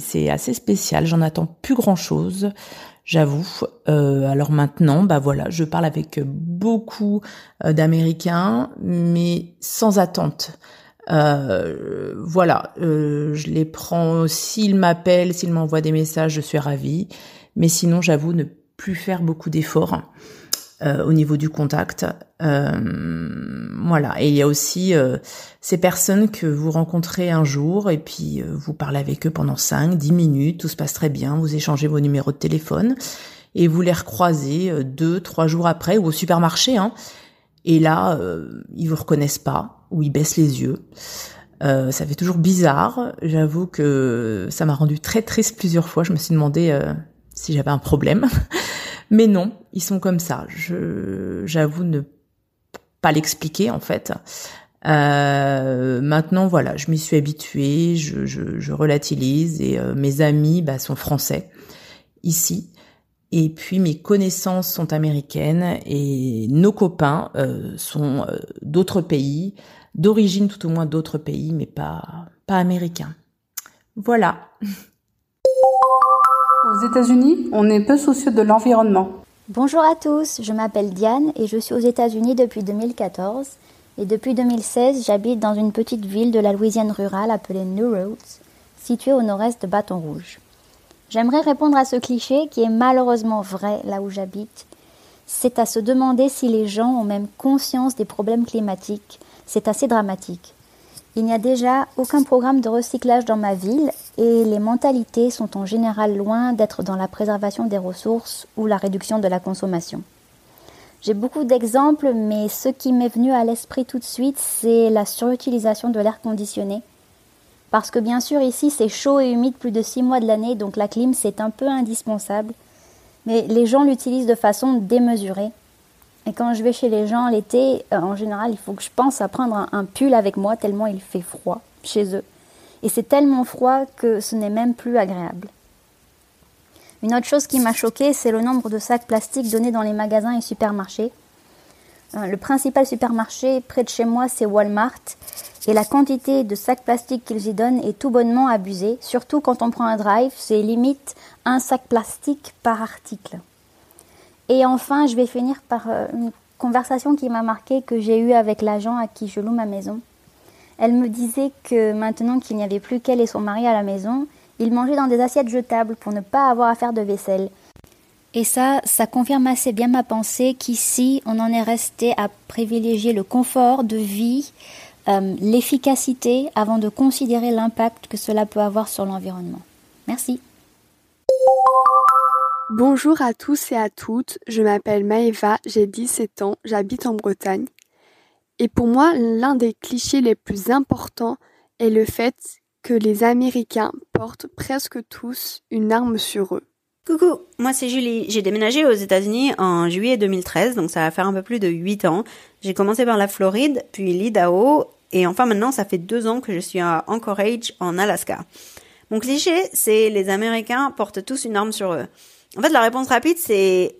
c'est assez spécial. J'en attends plus grand-chose j'avoue. Euh, alors maintenant, bah voilà, je parle avec beaucoup euh, d'Américains, mais sans attente. Euh, voilà, je les prends. S'ils m'appellent, s'ils m'envoient des messages, je suis ravie. Mais sinon, j'avoue ne plus faire beaucoup d'efforts. Euh, au niveau du contact. Euh, voilà. Et il y a aussi euh, ces personnes que vous rencontrez un jour et puis vous parlez avec eux pendant 5, 10 minutes, tout se passe très bien, vous échangez vos numéros de téléphone et vous les recroisez deux, trois jours après ou au supermarché. Hein, et là, ils vous reconnaissent pas ou ils baissent les yeux. ça fait toujours bizarre. J'avoue que ça m'a rendu très triste plusieurs fois. Je me suis demandé si j'avais un problème. Mais non, ils sont comme ça. Je, j'avoue ne pas l'expliquer en fait. Euh, maintenant, voilà, je m'y suis habituée, je, je, je relativise et euh, mes amis bah, sont français ici. Et puis mes connaissances sont américaines et nos copains euh, sont euh, d'autres pays, d'origine tout au moins d'autres pays, mais pas pas américains. Voilà. Aux États-Unis, on est peu soucieux de l'environnement. Bonjour à tous, je m'appelle Diane et je suis aux États-Unis depuis 2014. Et depuis 2016, j'habite dans une petite ville de la Louisiane rurale appelée New Roads, située au nord-est de Baton Rouge. J'aimerais répondre à ce cliché qui est malheureusement vrai là où j'habite. C'est à se demander si les gens ont même conscience des problèmes climatiques. C'est assez dramatique. Il n'y a déjà aucun programme de recyclage dans ma ville et les mentalités sont en général loin d'être dans la préservation des ressources ou la réduction de la consommation. J'ai beaucoup d'exemples, mais ce qui m'est venu à l'esprit tout de suite, c'est la surutilisation de l'air conditionné. Parce que bien sûr ici c'est chaud et humide plus de six mois de l'année, donc la clim c'est un peu indispensable. Mais les gens l'utilisent de façon démesurée. Et quand je vais chez les gens l'été, euh, en général, il faut que je pense à prendre un, pull avec moi tellement il fait froid chez eux. Et c'est tellement froid que ce n'est même plus agréable. Une autre chose qui m'a choquée, c'est le nombre de sacs plastiques donnés dans les magasins et supermarchés. Euh, le principal supermarché près de chez moi, c'est Walmart. Et la quantité de sacs plastiques qu'ils y donnent est tout bonnement abusée. Surtout quand on prend un drive, c'est limite un sac plastique par article. Et enfin, je vais finir par euh, une conversation qui m'a marqué que j'ai eue avec l'agent à qui je loue ma maison. Elle me disait que maintenant qu'il n'y avait plus qu'elle et son mari à la maison, ils mangeaient dans des assiettes jetables pour ne pas avoir à faire de vaisselle. Et ça, ça confirme assez bien ma pensée qu'ici, on en est resté à privilégier le confort de vie, euh, l'efficacité, avant de considérer l'impact que cela peut avoir sur l'environnement. Merci. Bonjour à tous et à toutes, je m'appelle Maëva, j'ai 17 ans, j'habite en Bretagne. Et pour moi, l'un des clichés les plus importants est le fait que les Américains portent presque tous une arme sur eux. Coucou, moi c'est Julie. J'ai déménagé aux États-Unis en juillet 2013, donc ça va faire un peu plus de 8 ans. J'ai commencé par la Floride, puis l'Idaho, et enfin maintenant ça fait deux ans que je suis à Anchorage en Alaska. Mon cliché, c'est les Américains portent tous une arme sur eux. En fait, la réponse rapide, c'est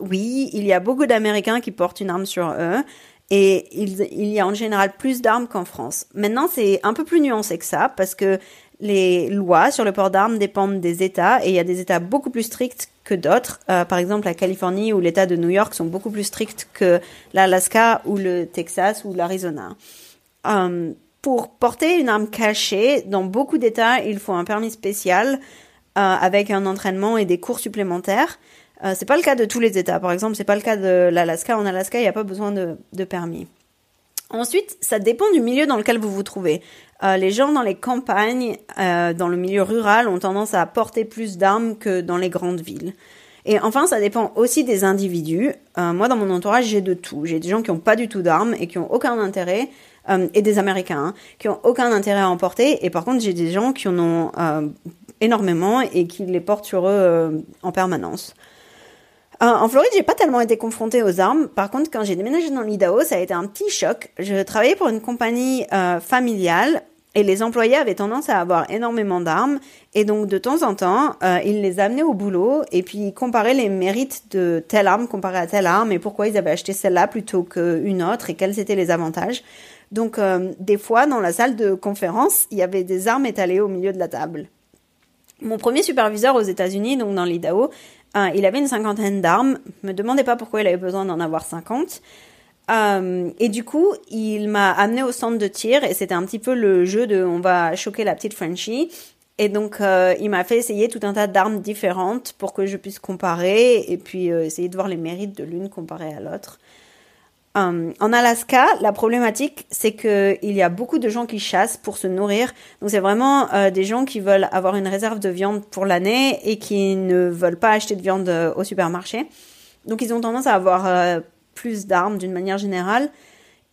oui, il y a beaucoup d'Américains qui portent une arme sur eux. Et il, y a en général plus d'armes qu'en France. Maintenant, c'est un peu plus nuancé que ça, parce que les lois sur le port d'armes dépendent des États, et il y a des États beaucoup plus stricts que d'autres. Euh, par exemple, la Californie ou l'État de New York sont beaucoup plus stricts que l'Alaska ou le Texas ou l'Arizona. Euh, pour porter une arme cachée, dans beaucoup d'États, il faut un permis spécial avec un entraînement et des cours supplémentaires. Euh, c'est pas le cas de tous les États. Par exemple, c'est pas le cas de l'Alaska. En Alaska, il n'y a pas besoin de, de, permis. Ensuite, ça dépend du milieu dans lequel vous vous trouvez. Euh, les gens dans les campagnes, euh, dans le milieu rural, ont tendance à porter plus d'armes que dans les grandes villes. Et enfin, ça dépend aussi des individus. Euh, moi, dans mon entourage, j'ai de tout. J'ai des gens qui n'ont pas du tout d'armes et qui ont aucun intérêt, euh, et des Américains, hein, qui ont aucun intérêt à en porter. Et par contre, j'ai des gens qui en ont euh, énormément et qui les portent sur eux euh, en permanence. Euh, en Floride, j'ai pas tellement été confrontée aux armes. Par contre, quand j'ai déménagé dans l'Idaho, ça a été un petit choc. Je travaillais pour une compagnie euh, familiale Et les employés avaient tendance à avoir énormément d'armes. Et donc, de temps en temps, ils les amenaient au boulot et puis ils comparaient les mérites de telle arme comparée à telle arme et pourquoi ils avaient acheté celle-là plutôt qu'une autre et quels étaient les avantages. Donc, des fois, dans la salle de conférence, il y avait des armes étalées au milieu de la table. Mon premier superviseur aux États-Unis, donc dans l'Idaho, euh, il avait une cinquantaine d'armes. Me demandez pas pourquoi il avait besoin d'en avoir 50. Euh, et du coup, il m'a amené au centre de tir et c'était un petit peu le jeu de on va choquer la petite Frenchie. Et donc, euh, il m'a fait essayer tout un tas d'armes différentes pour que je puisse comparer et puis essayer de voir les mérites de l'une comparée à l'autre. Euh, en Alaska, la problématique, c'est qu'il y a beaucoup de gens qui chassent pour se nourrir. Donc, c'est vraiment euh, des gens qui veulent avoir une réserve de viande pour l'année et qui ne veulent pas acheter de viande euh, au supermarché. Donc, ils ont tendance à avoir plus d'armes d'une manière générale.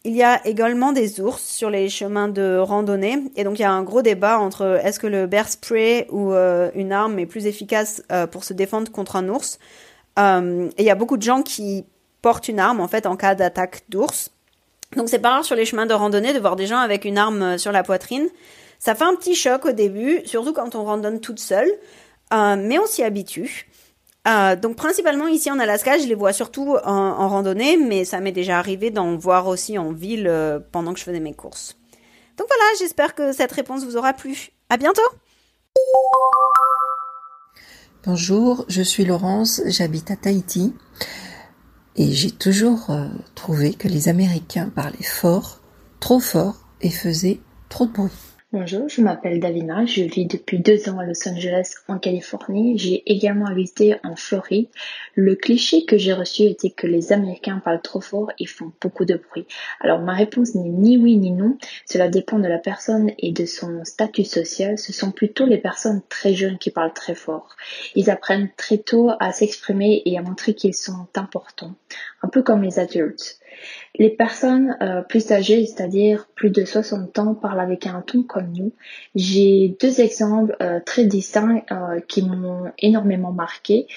Il y a également des ours sur les chemins de randonnée. Et donc, il y a un gros débat entre est-ce que le bear spray ou une arme est plus efficace pour se défendre contre un ours? Et il y a beaucoup de gens qui portent une arme, en fait, en cas d'attaque d'ours. Donc, c'est pas rare sur les chemins de randonnée de voir des gens avec une arme euh, sur la poitrine. Ça fait un petit choc au début, surtout quand on randonne toute seule. Euh, mais on s'y habitue. Euh, donc principalement ici en Alaska, je les vois surtout en, randonnée, mais ça m'est déjà arrivé d'en voir aussi en ville pendant que je faisais mes courses. Donc voilà, j'espère que cette réponse vous aura plu. À bientôt Bonjour, je suis Laurence, j'habite à Tahiti et j'ai toujours euh, trouvé que les Américains parlaient fort, trop fort et faisaient trop de bruit. Bonjour, je m'appelle Davina, je vis depuis deux ans à Los Angeles en Californie. J'ai également habité en Floride. Le cliché que j'ai reçu était que les Américains parlent trop fort et font beaucoup de bruit. Alors ma réponse n'est ni oui ni non, cela dépend de la personne et de son statut social. Ce sont plutôt les personnes très jeunes qui parlent très fort. Ils apprennent très tôt à s'exprimer et à montrer qu'ils sont importants, un peu comme les adultes. Les personnes euh, plus âgées, c'est-à-dire plus de 60 ans, parlent avec un ton comme nous. J'ai deux exemples euh, très distincts euh, qui m'ont énormément marqué.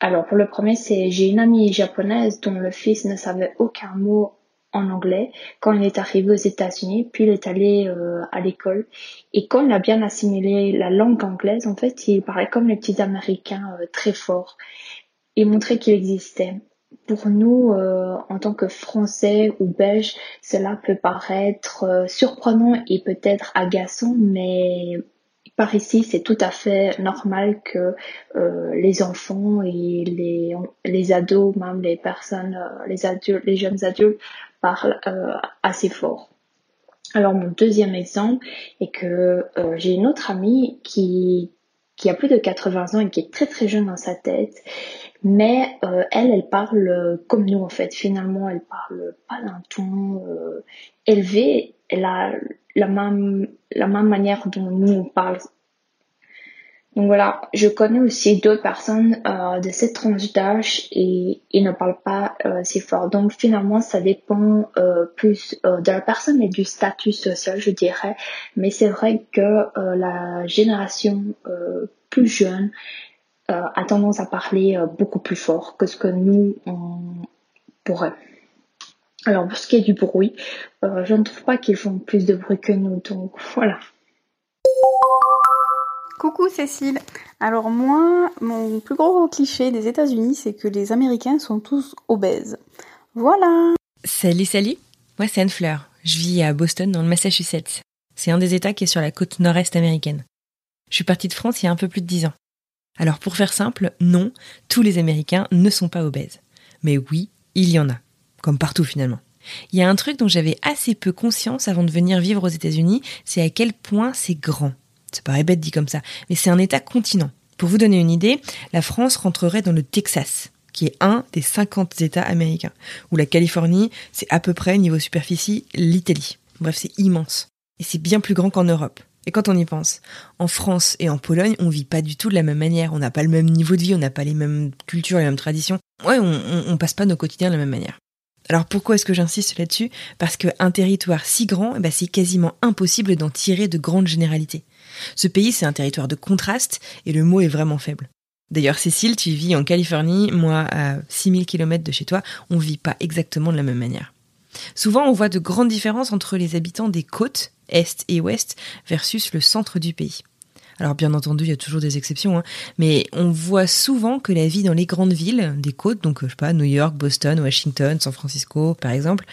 Alors pour le premier, c'est j'ai une amie japonaise dont le fils ne savait aucun mot en anglais quand il est arrivé aux États-Unis, puis il est allé à l'école. Et quand il a bien assimilé la langue anglaise, en fait, il parlait comme les petits Américains très fort et montrait qu'il existait pour nous, euh, en tant que Français ou Belges, cela peut paraître euh, surprenant et peut-être agaçant, mais par ici, c'est tout à fait normal que euh, les enfants et les, les ados, même les personnes, les adultes, les jeunes adultes parlent assez fort. Alors mon deuxième exemple est que j'ai une autre amie qui qui a plus de 80 ans et qui est très très jeune dans sa tête mais euh, elle, elle parle euh, comme nous en fait. Finalement, elle parle pas d'un ton euh, élevé. Elle a la même la même manière dont nous on parle. Donc voilà, je connais aussi d'autres personnes euh, de cette tranche d'âge et ils ne parlent pas euh, si fort. Donc finalement, ça dépend euh, plus de la personne et du statut social, je dirais. Mais c'est vrai que la génération plus jeune a tendance à parler euh, beaucoup plus fort que ce que nous on pourrait. Alors pour ce qui est du bruit, euh, je ne trouve pas qu'ils font plus de bruit que nous, donc voilà. Coucou Cécile. Alors moi, mon plus gros cliché des États-Unis, c'est que les Américains sont tous obèses. Voilà. Salut, salut. Moi, c'est Anne Fleur. Je vis à Boston, dans le Massachusetts. C'est un des États qui est sur la côte nord-est américaine. Je suis partie de France il y a un peu plus de dix ans. Alors pour faire simple, non, tous les Américains ne sont pas obèses. Mais oui, il y en a, comme partout finalement. Il y a un truc dont j'avais assez peu conscience avant de venir vivre aux États-Unis, c'est à quel point c'est grand. Ça paraît bête dit comme ça, mais c'est un État continent. Pour vous donner une idée, la France rentrerait dans le Texas, qui est un des 50 États américains, où la Californie, c'est à peu près, niveau superficie, l'Italie. Bref, c'est immense. Et c'est bien plus grand qu'en Europe. Et quand on y pense, en France et en Pologne, on vit pas du tout de la même manière. On n'a pas le même niveau de vie, on n'a pas les mêmes cultures, les mêmes traditions. Ouais, on, on, passe pas nos quotidiens de la même manière. Alors pourquoi est-ce que j'insiste là-dessus? Parce qu'un territoire si grand, eh ben c'est quasiment impossible d'en tirer de grandes généralités. Ce pays, c'est un territoire de contraste et le mot est vraiment faible. D'ailleurs, Cécile, tu vis en Californie, moi à 6000 km de chez toi, on vit pas exactement de la même manière. Souvent, on voit de grandes différences entre les habitants des côtes est et ouest, versus le centre du pays. Alors bien entendu, il y a toujours des exceptions, hein, mais on voit souvent que la vie dans les grandes villes, des côtes, donc je sais pas, New York, Boston, Washington, San Francisco, par exemple,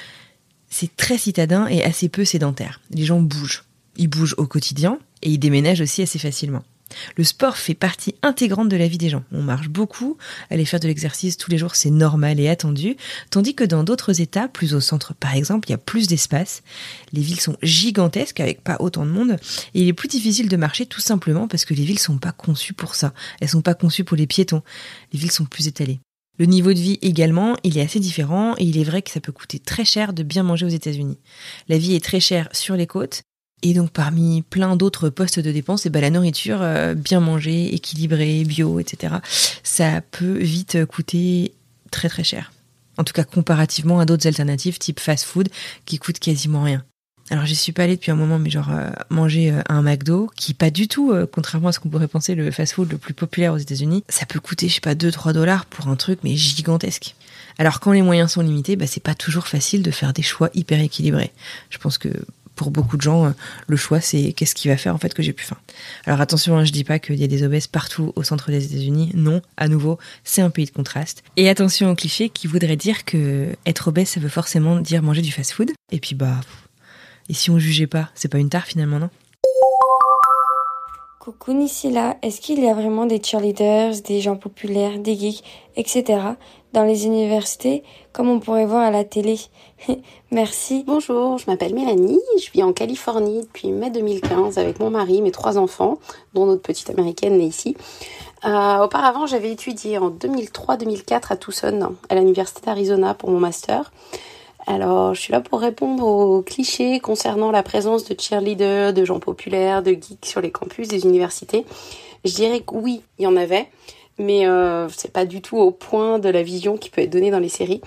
c'est très citadin et assez peu sédentaire. Les gens bougent. Ils bougent au quotidien et ils déménagent aussi assez facilement. Le sport fait partie intégrante de la vie des gens. On marche beaucoup, aller faire de l'exercice tous les jours, c'est normal et attendu, tandis que dans d'autres États, plus au centre par exemple, il y a plus d'espace. Les villes sont gigantesques avec pas autant de monde et il est plus difficile de marcher tout simplement parce que les villes sont pas conçues pour ça. Elles sont pas conçues pour les piétons. Les villes sont plus étalées. Le niveau de vie également, il est assez différent et il est vrai que ça peut coûter très cher de bien manger aux États-Unis. La vie est très chère sur les côtes et donc parmi plein d'autres postes de dépenses, et eh ben la nourriture euh, bien mangée, équilibrée, bio, etc. Ça peut vite coûter très très cher. En tout cas comparativement à d'autres alternatives type fast-food qui coûtent quasiment rien. Alors j'y suis pas allée depuis un moment, mais genre euh, manger euh, un McDo, qui pas du tout, contrairement à ce qu'on pourrait penser, le fast-food le plus populaire aux États-Unis, ça peut coûter je sais pas 2-3 dollars pour un truc mais gigantesque. Alors quand les moyens sont limités, bah, c'est pas toujours facile de faire des choix hyper équilibrés. Je pense que pour beaucoup de gens, euh, le choix, c'est qu'est-ce qui va faire en fait que j'ai plus faim. Alors attention, hein, je dis pas qu'il y a des obèses partout au centre des États-Unis. Non, à nouveau, c'est un pays de contraste. Et attention aux clichés qui voudraient dire que être obèse, ça veut forcément dire manger du fast-food. Et puis bah, et si on jugeait pas, c'est pas une tare finalement, non? Coucou Nisila, est-ce qu'il y a vraiment des cheerleaders, des gens populaires, des geeks, etc. dans les universités comme on pourrait voir à la télé Merci. Bonjour, je m'appelle Mélanie, je vis en Californie depuis mai 2015 avec mon mari, mes trois enfants, dont notre petite américaine née ici. Euh, auparavant, j'avais étudié en 2003-2004 à Tucson, à l'université d'Arizona pour mon master. Alors, je suis là pour répondre aux clichés concernant la présence de cheerleaders, de gens populaires, de geeks sur les campus des universités. Je dirais que oui, il y en avait, mais euh, c'est pas du tout au point de la vision qui peut être donnée dans les séries.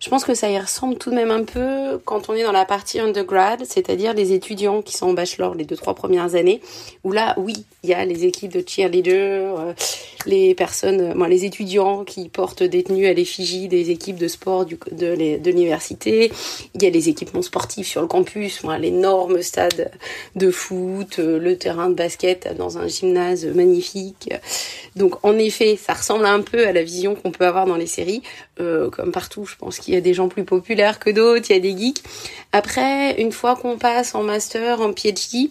Je pense que ça y ressemble tout de même un peu quand on est dans la partie undergrad, c'est-à-dire les étudiants qui sont en bachelor les deux trois premières années, où là, oui, il y a les équipes de cheerleaders, euh, les personnes, moi, les étudiants qui portent des tenues à l'effigie des équipes de sport de, l'université. Il y a les équipements sportifs sur le campus, moi, l'énorme stade de foot, euh, le terrain de basket dans un gymnase magnifique. Donc, en effet, ça ressemble un peu à la vision qu'on peut avoir dans les séries, euh, comme partout. Je pense qu'il y a des gens plus populaires que d'autres, il y a des geeks. Après, une fois qu'on passe en master, en PhD,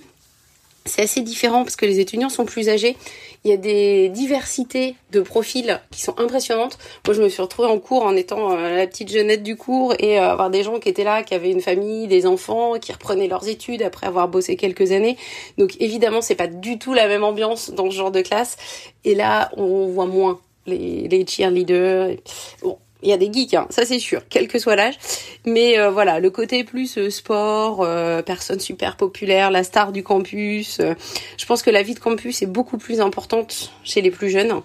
c'est assez différent parce que les étudiants sont plus âgés. Il y a des diversités de profils qui sont impressionnantes. Moi, je me suis retrouvée en cours en étant euh, la petite jeunette du cours et euh, avoir des gens qui étaient là, qui avaient une famille, des enfants, qui reprenaient leurs études après avoir bossé quelques années. Donc, évidemment, c'est pas du tout la même ambiance dans ce genre de classe. Et là, on voit moins les, les cheerleaders. Bon, il y a des geeks, hein, ça c'est sûr, quel que soit l'âge. Mais euh, voilà, le côté plus euh, sport, euh, personne super populaire, la star du campus. je pense que la vie de campus est beaucoup plus importante chez les plus jeunes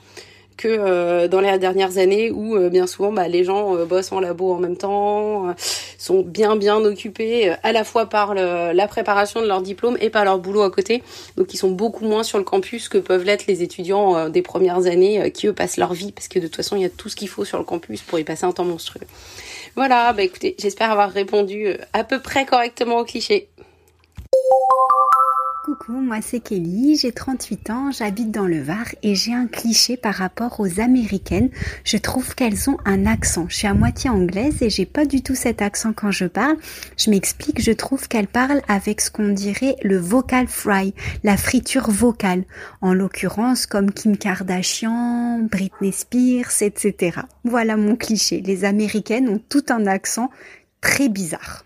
euh, dans les dernières années où euh, bien souvent bah, les gens euh, bossent en labo en même temps, sont bien bien occupés à la fois par la préparation de leur diplôme et par leur boulot à côté. Donc ils sont beaucoup moins sur le campus que peuvent l'être les étudiants des premières années qui eux passent leur vie parce que de toute façon il y a tout ce qu'il faut sur le campus pour y passer un temps monstrueux. Voilà, bah écoutez, j'espère avoir répondu à peu près correctement aux clichés. Coucou, moi c'est Kelly, j'ai 38 ans, j'habite dans le Var et j'ai un cliché par rapport aux américaines. Je trouve qu'elles ont un accent. Je suis à moitié anglaise et j'ai pas du tout cet accent quand je parle. Je m'explique, je trouve qu'elles parlent avec ce qu'on dirait le vocal fry, la friture vocale. En l'occurrence comme Kim Kardashian, Britney Spears, etc. Voilà mon cliché. Les américaines ont tout un accent très bizarre.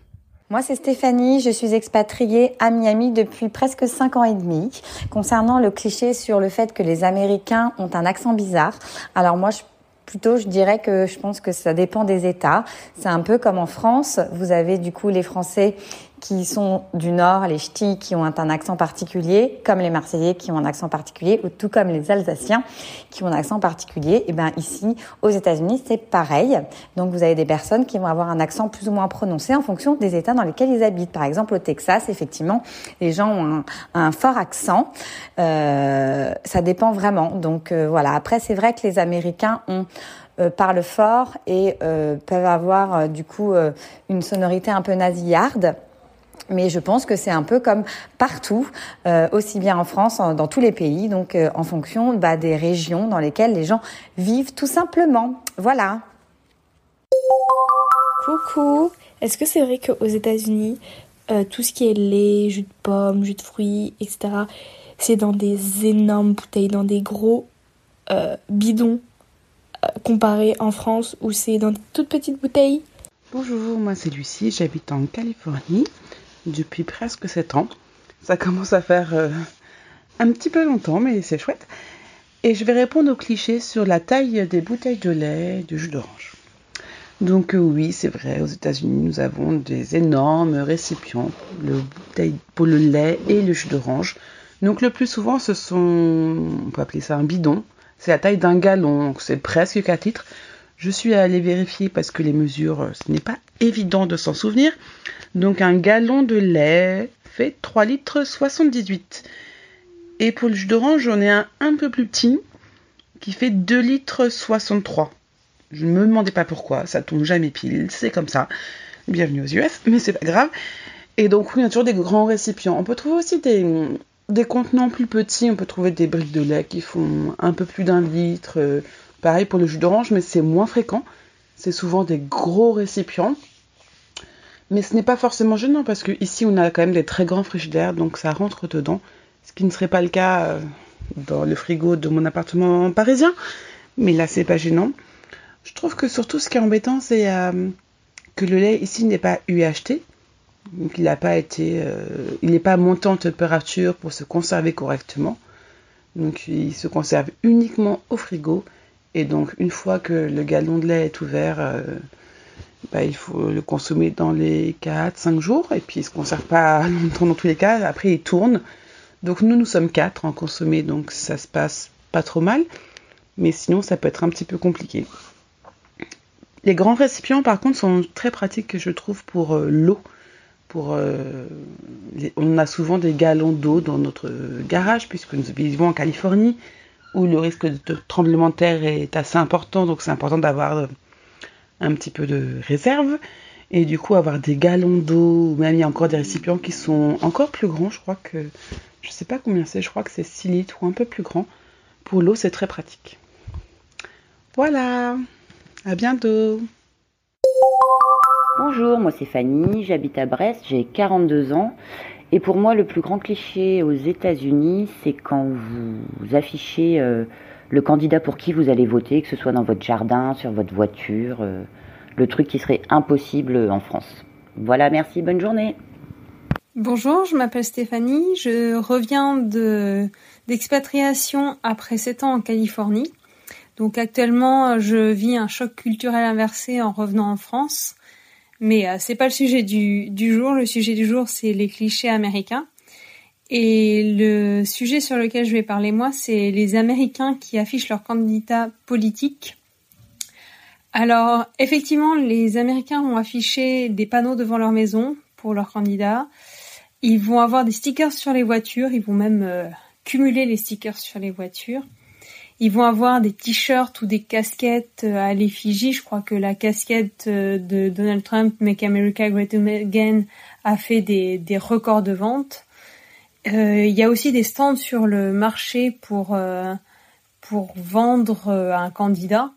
Moi, c'est Stéphanie, je suis expatriée à Miami depuis presque 5 ans et demi. Concernant le cliché sur le fait que les Américains ont un accent bizarre, alors moi, je Plutôt, je dirais que je pense que ça dépend des États. C'est un peu comme en France. Vous avez du coup les Français qui sont du Nord, les Ch'tis qui ont un accent particulier, comme les Marseillais qui ont un accent particulier, ou tout comme les Alsaciens qui ont un accent particulier. Et ben ici, aux États-Unis, c'est pareil. Donc vous avez des personnes qui vont avoir un accent plus ou moins prononcé en fonction des États dans lesquels ils habitent. Par exemple, au Texas, effectivement, les gens ont un, fort accent. Euh, ça dépend vraiment. Donc euh, voilà. Après, c'est vrai que les Américains ont euh, parlent fort et euh, peuvent avoir du coup une sonorité un peu nasillarde. Mais je pense que c'est un peu comme partout, euh, aussi bien en France, dans tous les pays, donc euh, en fonction bah, des régions dans lesquelles les gens vivent tout simplement. Voilà. Coucou, est-ce que c'est vrai qu'aux États-Unis, euh, tout ce qui est lait, jus de pomme, jus de fruits, etc., c'est dans des énormes bouteilles, dans des gros bidons, comparé en France où c'est dans de toutes petites bouteilles? Bonjour, moi c'est Lucie, j'habite en Californie depuis presque 7 ans. Ça commence à faire euh, un petit peu longtemps, mais c'est chouette. Et je vais répondre aux clichés sur la taille des bouteilles de lait, de jus d'orange. Donc euh, oui, c'est vrai, aux États-Unis, nous avons des énormes récipients pour le lait et le jus d'orange. Donc le plus souvent, ce sont, on peut appeler ça un bidon. C'est la taille d'un gallon, c'est presque 4 litres. Je suis allée vérifier parce que les mesures, euh, ce n'est pas évident de s'en souvenir. Donc un gallon de lait fait 3 litres 78. Et pour le jus d'orange, j'en ai un un peu plus petit qui fait 2 litres 63. Je ne me demandais pas pourquoi, ça tombe jamais pile, c'est comme ça. Bienvenue aux US, mais c'est pas grave. Et donc oui, il y a toujours des grands récipients. On peut trouver aussi des, des contenants plus petits, on peut trouver des briques de lait qui font un peu plus d'un litre. Euh, Pareil pour le jus d'orange, mais c'est moins fréquent. C'est souvent des gros récipients. Mais ce n'est pas forcément gênant parce que ici on a quand même des très grands frigidaires, donc ça rentre dedans. Ce qui ne serait pas le cas euh, dans le frigo de mon appartement parisien. Mais là c'est pas gênant. Je trouve que surtout ce qui est embêtant, c'est euh, que le lait ici n'est pas UHT. Donc il n'a pas été. Euh, il n'est pas monté en température pour se conserver correctement. Donc il se conserve uniquement au frigo et donc, une fois que le gallon de lait est ouvert, euh, bah, il faut le consommer dans les 4-5 jours. Et puis, il ne se conserve pas longtemps dans tous les cas. Après, il tourne. Donc, nous, nous sommes 4 en consommer. Donc, ça se passe pas trop mal. Mais sinon, ça peut être un petit peu compliqué. Les grands récipients, par contre, sont très pratiques, je trouve, pour euh, l'eau. Pour, euh, on a souvent des galons d'eau dans notre garage, puisque nous vivons en Californie où le risque de tremblement de terre est assez important, donc c'est important d'avoir euh, un petit peu de réserve. Et du coup, avoir des galons d'eau, même il y a encore des récipients qui sont encore plus grands, je crois que, je sais pas combien c'est, je crois que c'est 6 litres ou un peu plus grand. Pour l'eau, c'est très pratique. Voilà, à bientôt. Bonjour, moi c'est Fanny, j'habite à Brest, j'ai 42 ans et pour moi, le plus grand cliché aux États-Unis, c'est quand vous affichez euh, le candidat pour qui vous allez voter, que ce soit dans votre jardin, sur votre voiture, euh, le truc qui serait impossible en France. Voilà, merci, bonne journée. Bonjour, je m'appelle Stéphanie, je reviens de d'expatriation après 7 ans en Californie. Donc actuellement, je vis un choc culturel inversé en revenant en France. Mais euh, c'est pas le sujet du, du jour. Le sujet du jour, c'est les clichés américains. Et le sujet sur lequel je vais parler moi, c'est les Américains qui affichent leurs candidats politiques. Alors, effectivement, les Américains vont afficher des panneaux devant leur maison pour leurs candidats. Ils vont avoir des stickers sur les voitures. Ils vont même euh, cumuler les stickers sur les voitures. Ils vont avoir des t-shirts ou des casquettes euh, à l'effigie. Je crois que la casquette euh, de Donald Trump, Make America Great Again, a fait des, des records de vente. Euh, il y a aussi des stands sur le marché pour, euh, pour vendre un candidat.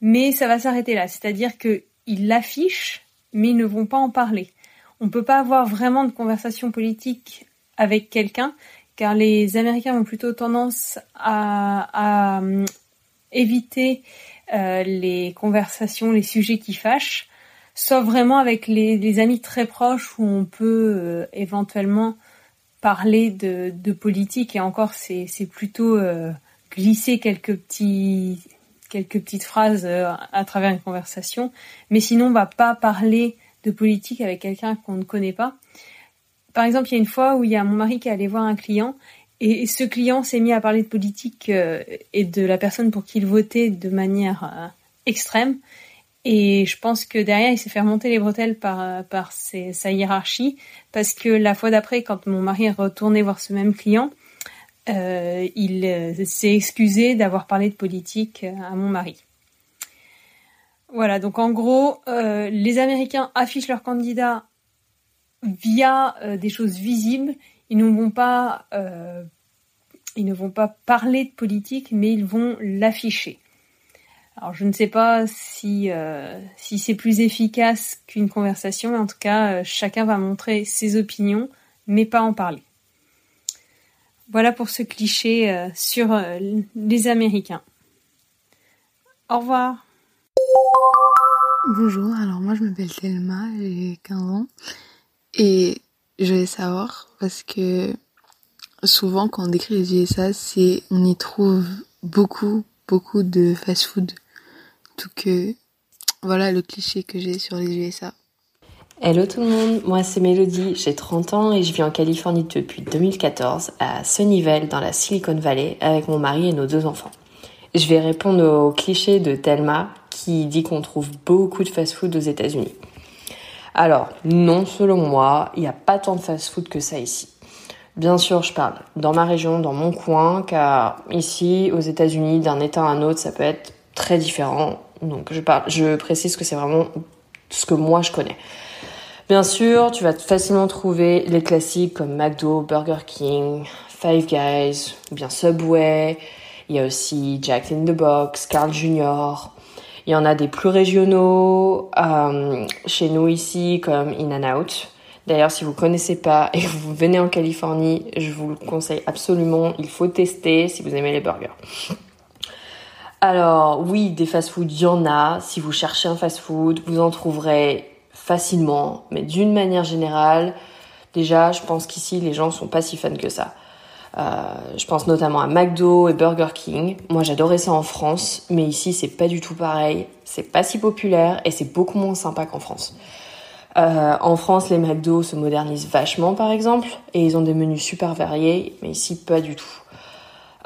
Mais ça va s'arrêter là. C'est-à-dire qu'ils l'affichent, mais ils ne vont pas en parler. On peut pas avoir vraiment de conversation politique avec quelqu'un car les Américains ont plutôt tendance à, euh, éviter euh, les conversations, les sujets qui fâchent, sauf vraiment avec les, amis très proches où on peut euh, éventuellement parler de, politique et encore c'est plutôt glisser quelques petits quelques petites phrases à travers une conversation, mais sinon on va pas parler de politique avec quelqu'un qu'on ne connaît pas. Par exemple, il y a une fois où il y a mon mari qui est allé voir un client et ce client s'est mis à parler de politique euh, et de la personne pour qui il votait de manière euh, extrême. Et je pense que derrière, il s'est fait remonter les bretelles par, euh, sa hiérarchie, parce que la fois d'après, quand mon mari est retourné voir ce même client, il s'est excusé d'avoir parlé de politique à mon mari. Voilà, donc en gros, les Américains affichent leurs candidats via des choses visibles. Ils ne vont pas, ils ne vont pas parler de politique, mais ils vont l'afficher. Alors je ne sais pas si si c'est plus efficace qu'une conversation, mais en tout cas chacun va montrer ses opinions, mais pas en parler. Voilà pour ce cliché euh, sur euh, les Américains. Au revoir. Bonjour, alors moi je m'appelle Thelma, j'ai 15 ans et je vais savoir parce que souvent quand on décrit les USA, c'est on y trouve beaucoup beaucoup de fast-food. Tout que voilà le cliché que j'ai sur les USA. Hello tout le monde, moi c'est Mélodie, j'ai 30 ans et je vis en Californie depuis 2014 à Sunnyvale dans la Silicon Valley avec mon mari et nos deux enfants. Je vais répondre au cliché de Thelma qui dit qu'on trouve beaucoup de fast-food aux États-Unis. Alors, non, selon moi, il n'y a pas tant de fast-food que ça ici. Bien sûr, je parle dans ma région, dans mon coin, car ici, aux États-Unis, d'un État à un autre, ça peut être très différent. Donc, je parle, je précise que c'est vraiment ce que moi je connais. Bien sûr, tu vas facilement trouver les classiques comme McDo, Burger King, Five Guys, ou bien Subway. Il y a aussi Jack in the Box, Carl Jr. Il y en a des plus régionaux euh, chez nous ici comme In and Out. D'ailleurs, si vous connaissez pas et que vous venez en Californie, je vous le conseille absolument. Il faut tester si vous aimez les burgers. Alors oui, des fast-food, il y en a. Si vous cherchez un fast-food, vous en trouverez facilement, mais d'une manière générale, déjà, je pense qu'ici, les gens sont pas si fans que ça. Euh, je pense notamment à McDo et Burger King. Moi, j'adorais ça en France, mais ici, c'est pas du tout pareil. C'est pas si populaire et c'est beaucoup moins sympa qu'en France. Euh, en France, les McDo se modernisent vachement, par exemple, et ils ont des menus super variés, mais ici, pas du tout.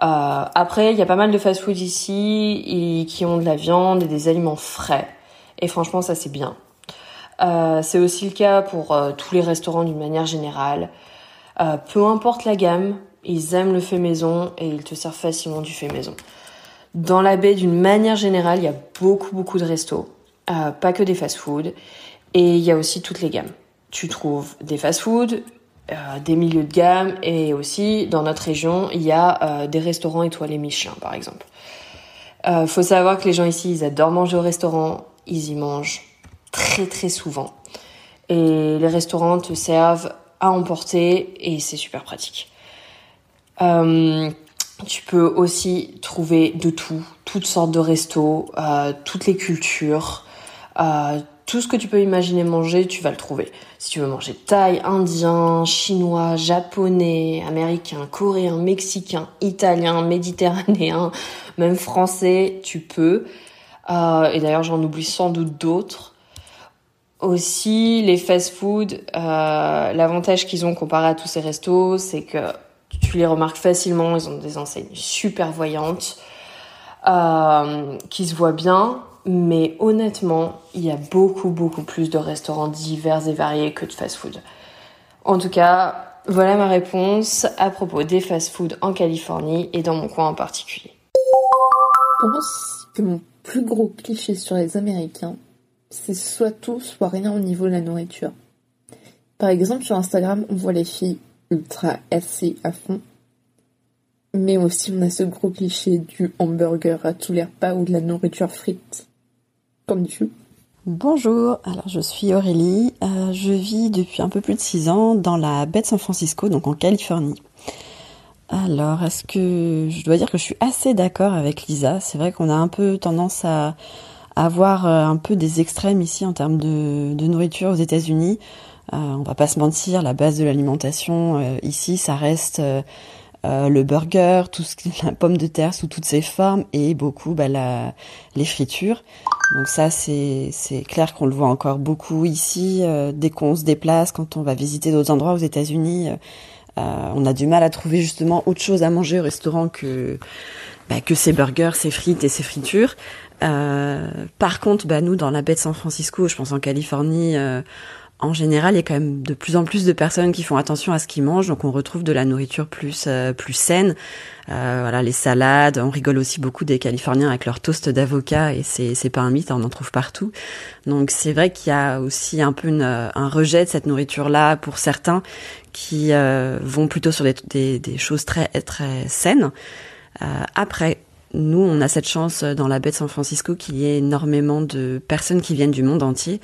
Euh, après, il y a pas mal de fast-food ici qui ont de la viande et des aliments frais. Et franchement, ça c'est bien. Euh, c'est aussi le cas pour euh, tous les restaurants d'une manière générale. Peu importe la gamme, ils aiment le fait maison et ils te servent facilement du fait maison. Dans la baie, d'une manière générale, il y a beaucoup beaucoup de restos, pas que des fast-food, et il y a aussi toutes les gammes. Tu trouves des fast-food, des milieux de gamme, et aussi dans notre région, il y a des restaurants étoilés Michelin, par exemple. faut savoir que les gens ici, ils adorent manger au restaurant, ils y mangent très très souvent. Et les restaurants te servent à emporter et c'est super pratique. Euh, tu peux aussi trouver de tout, toutes sortes de restos, euh, toutes les cultures, euh, tout ce que tu peux imaginer manger, tu vas le trouver. Si tu veux manger thaï, indien, chinois, japonais, américain, coréen, mexicain, italien, méditerranéen, même français, tu peux. et d'ailleurs, j'en oublie sans doute d'autres. Aussi, les fast-food, euh, l'avantage qu'ils ont comparé à tous ces restos, c'est que tu les remarques facilement. Ils ont des enseignes super voyantes, euh, qui se voient bien. Mais honnêtement, il y a beaucoup, beaucoup plus de restaurants divers et variés que de fast-food. En tout cas, voilà ma réponse à propos des fast-food en Californie et dans mon coin en particulier. Je pense que mon plus gros cliché sur les Américains, c'est soit tout, soit rien au niveau de la nourriture. Par exemple, sur Instagram, on voit les filles ultra healthy à fond. Mais aussi, on a ce gros cliché du hamburger à tous les repas ou de la nourriture frite. Bonjour, alors je suis Aurélie, euh, je vis depuis un peu plus de 6 ans dans la baie de San Francisco, donc en Californie. Alors, est-ce que je dois dire que je suis assez d'accord avec Lisa? C'est vrai qu'on a un peu tendance à avoir euh, un peu des extrêmes ici en termes de, nourriture aux États-Unis. Euh, on va pas se mentir, la base de l'alimentation ici, ça reste le burger, tout ce qui la pomme de terre sous toutes ses formes et beaucoup bah, la, les fritures. Donc ça, c'est clair qu'on le voit encore beaucoup ici. dès qu'on se déplace, quand on va visiter d'autres endroits aux États-Unis, on a du mal à trouver justement autre chose à manger au restaurant que bah, que ces burgers, ces frites et ces fritures. Euh, par contre, bah, nous, dans la baie de San Francisco, je pense en Californie, euh, en général, il y a quand même de plus en plus de personnes qui font attention à ce qu'ils mangent, donc on retrouve de la nourriture plus euh, plus saine. Euh, voilà, les salades. On rigole aussi beaucoup des Californiens avec leur toast d'avocat et c'est c'est pas un mythe, on en trouve partout. Donc c'est vrai qu'il y a aussi un peu un rejet de cette nourriture là pour certains qui euh, vont plutôt sur des, des, des, choses très très saines. Après, nous, on a cette chance dans la baie de San Francisco qu'il y ait énormément de personnes qui viennent du monde entier.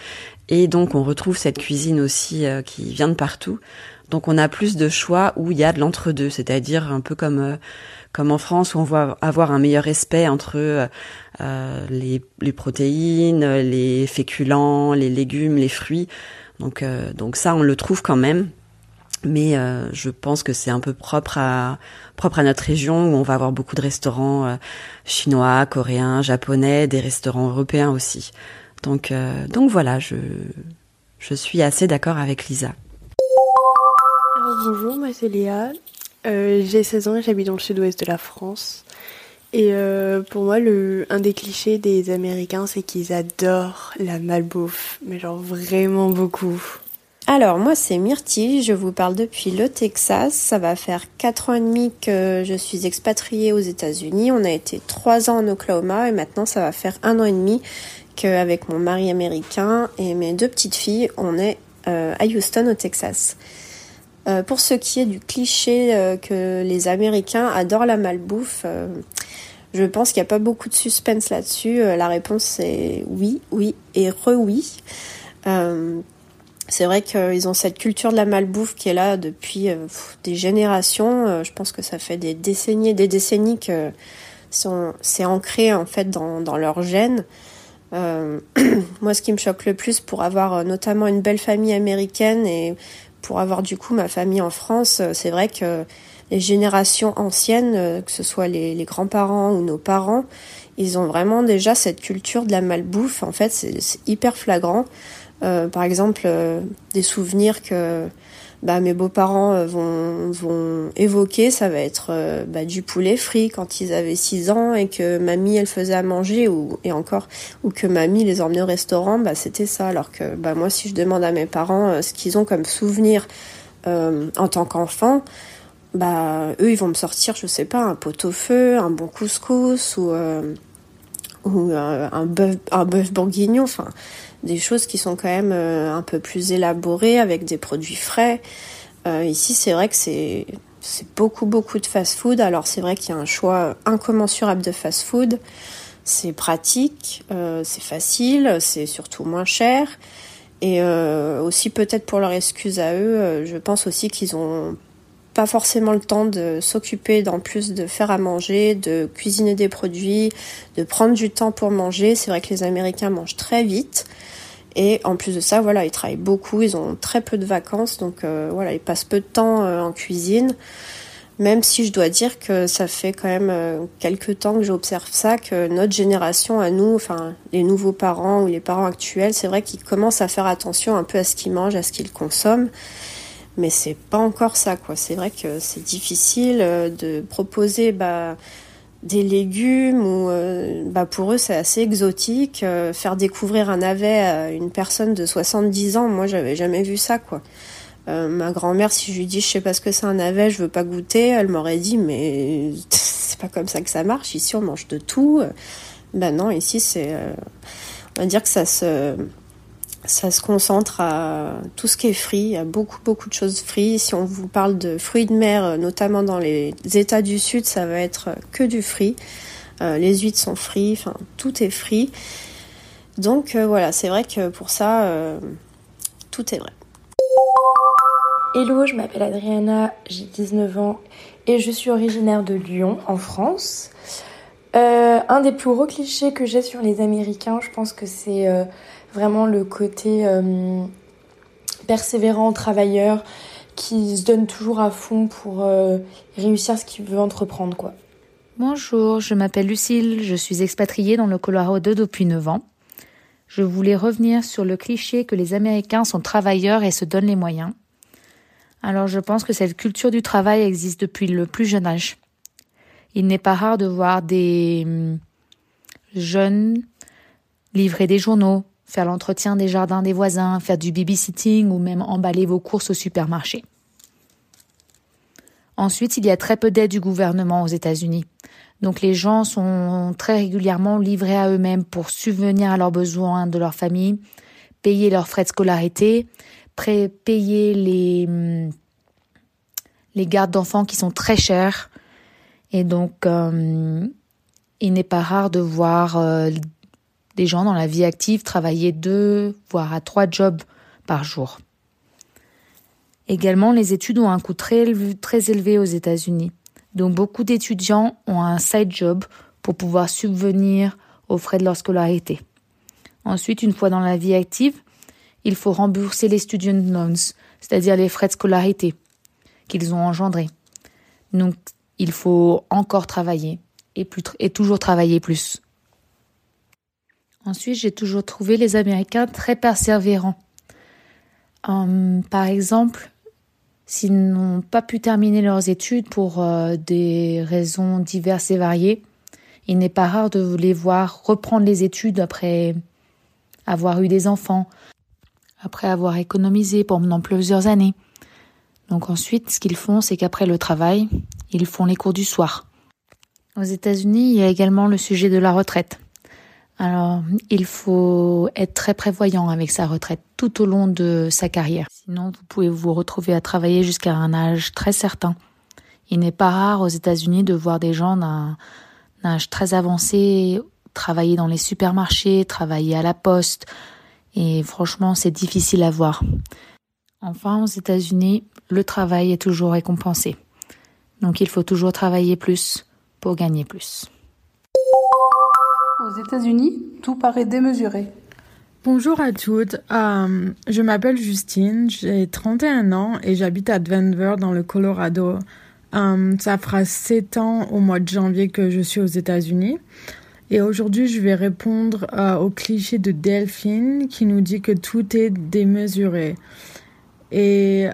Et donc, on retrouve cette cuisine aussi euh, qui vient de partout. Donc, on a plus de choix où il y a de l'entre-deux, c'est-à-dire un peu comme euh, comme en France où on voit avoir un meilleur respect entre euh, les, les, protéines, les féculents, les légumes, les fruits. Donc, donc ça, on le trouve quand même mais euh, je pense que c'est un peu propre à propre à notre région où on va avoir beaucoup de restaurants euh, chinois, coréens, japonais, des restaurants européens aussi. Donc euh, donc voilà, je je suis assez d'accord avec Lisa. Alors bonjour, moi c'est Léa. j'ai 16 ans et j'habite dans le sud-ouest de la France. Et pour moi, le, un des clichés des Américains, c'est qu'ils adorent la malbouffe, mais genre vraiment beaucoup. Alors moi c'est Myrtille, je vous parle depuis le Texas. Ça va faire 4 ans et demi que je suis expatriée aux États-Unis. On a été 3 ans en Oklahoma et maintenant ça va faire un an et demi qu'avec mon mari américain et mes deux petites filles, on est euh, à Houston au Texas. Euh, pour ce qui est du cliché euh, que les Américains adorent la malbouffe, je pense qu'il n'y a pas beaucoup de suspense là-dessus. la réponse est oui, oui et re-oui c'est vrai qu'ils ont cette culture de la malbouffe qui est là depuis euh, des générations. Euh, je pense que ça fait des décennies et des décennies que c'est ancré en fait dans, leur gène. Euh, moi, ce qui me choque le plus pour avoir notamment une belle famille américaine et pour avoir du coup ma famille en France, c'est vrai que les générations anciennes, que ce soit les grands-parents ou nos parents, ils ont vraiment déjà cette culture de la malbouffe. En fait, c'est hyper flagrant. Euh, par exemple, euh, des souvenirs que bah, mes beaux-parents euh, vont, vont évoquer, ça va être bah, du poulet frit quand ils avaient 6 ans et que mamie elle faisait à manger ou et encore ou que mamie les emmenait au restaurant, bah c'était ça. Alors que bah moi si je demande à mes parents ce qu'ils ont comme souvenir en tant qu'enfant, bah eux ils vont me sortir je sais pas un pot-au-feu, un bon couscous ou ou un bœuf un bœuf bourguignon, enfin des choses qui sont quand même euh, un peu plus élaborées avec des produits frais. Euh, ici, c'est vrai que c'est c'est beaucoup beaucoup de fast-food. Alors c'est vrai qu'il y a un choix incommensurable de fast-food. C'est pratique, euh, c'est facile, c'est surtout moins cher. Et aussi peut-être pour leur excuse à eux, je pense aussi qu'ils ont pas forcément le temps de s'occuper d'en plus de faire à manger, de cuisiner des produits, de prendre du temps pour manger. C'est vrai que les Américains mangent très vite. Et en plus de ça, voilà, ils travaillent beaucoup, ils ont très peu de vacances, donc euh, voilà, ils passent peu de temps euh, en cuisine. Même si je dois dire que ça fait quand même euh, quelques temps que j'observe ça, que notre génération à nous, enfin les nouveaux parents ou les parents actuels, c'est vrai qu'ils commencent à faire attention un peu à ce qu'ils mangent, à ce qu'ils consomment. Mais c'est pas encore ça, quoi. C'est vrai que c'est difficile de proposer, bah, des légumes ou euh, bah pour eux c'est assez exotique euh, faire découvrir un navet à une personne de 70 ans. Moi j'avais jamais vu ça quoi. Euh, ma grand-mère si je lui dis je sais pas ce que c'est un navet je veux pas goûter elle m'aurait dit mais c'est pas comme ça que ça marche. Ici on mange de tout. Ben non ici c'est on va dire que ça se ça se concentre à tout ce qui est y a beaucoup, beaucoup de choses frites. Si on vous parle de fruits de mer, euh, notamment dans les États du Sud, ça va être que du frit. Euh, les huîtres sont frites, enfin, tout est frit. Donc euh, voilà, c'est vrai que pour ça, tout est vrai. Hello, je m'appelle Adriana, j'ai 19 ans et je suis originaire de Lyon, en France. un des plus gros clichés que j'ai sur les Américains, je pense que c'est vraiment le côté euh, persévérant, travailleur, qui se donne toujours à fond pour euh, réussir ce qu'il veut entreprendre, quoi. Bonjour, je m'appelle Lucille, je suis expatriée dans le Colorado depuis 9 ans. Je voulais revenir sur le cliché que les Américains sont travailleurs et se donnent les moyens. Alors je pense que cette culture du travail existe depuis le plus jeune âge. Il n'est pas rare de voir des hum, jeunes livrer des journaux, faire l'entretien des jardins des voisins, faire du babysitting ou même emballer vos courses au supermarché. Ensuite, il y a très peu d'aide du gouvernement aux États-Unis. Donc les gens sont très régulièrement livrés à eux-mêmes pour subvenir à leurs besoins de leur famille, payer leurs frais de scolarité, payer les, gardes d'enfants qui sont très chers. Et donc, euh, il n'est pas rare de voir euh, des gens dans la vie active travailler deux, voire à trois jobs par jour. Également, les études ont un coût très, élevé aux États-Unis. Donc beaucoup d'étudiants ont un side job pour pouvoir subvenir aux frais de leur scolarité. Ensuite, une fois dans la vie active, il faut rembourser les student loans, c'est-à-dire les frais de scolarité qu'ils ont engendrés. Donc, il faut encore travailler et toujours travailler plus. Ensuite, j'ai toujours trouvé les Américains très persévérants. Hum, par exemple, s'ils n'ont pas pu terminer leurs études pour euh, des raisons diverses et variées, il n'est pas rare de les voir reprendre les études après avoir eu des enfants, après avoir économisé pendant plusieurs années. Donc ensuite, ce qu'ils font, c'est qu'après le travail, ils font les cours du soir. Aux États-Unis, il y a également le sujet de la retraite. Alors, il faut être très prévoyant avec sa retraite tout au long de sa carrière. Sinon, vous pouvez vous retrouver à travailler jusqu'à un âge très certain. Il n'est pas rare aux États-Unis de voir des gens d'un âge très avancé travailler dans les supermarchés, travailler à la poste. Et franchement, c'est difficile à voir. Enfin, aux États-Unis, le travail est toujours récompensé. Donc il faut toujours travailler plus pour gagner plus. Aux États-Unis, tout paraît démesuré. Bonjour à toutes, euh, je m'appelle Justine, j'ai 31 ans et j'habite à Denver dans le Colorado. Euh, ça fera 7 ans au mois de janvier que je suis aux États-Unis. Et aujourd'hui, je vais répondre euh, au cliché de Delphine qui nous dit que tout est démesuré. Et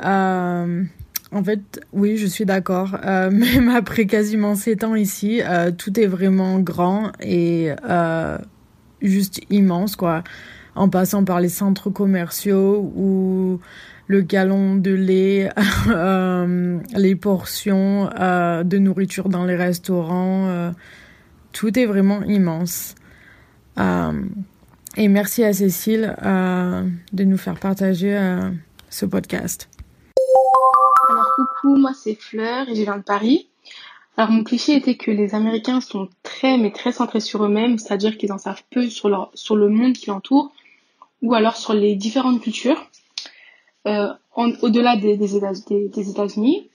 en fait, oui, je suis d'accord. Euh, même après quasiment sept ans ici, euh, tout est vraiment grand et euh, juste immense, quoi. En passant par les centres commerciaux ou le gallon de lait, les portions de nourriture dans les restaurants, tout est vraiment immense. et merci à Cécile de nous faire partager ce podcast. Alors coucou, moi c'est Fleur et je viens de Paris. Alors mon cliché était que les Américains sont très mais très centrés sur eux-mêmes, c'est-à-dire qu'ils en savent peu sur, le monde qui l'entoure ou alors sur les différentes cultures. Euh, au-delà des, États-Unis,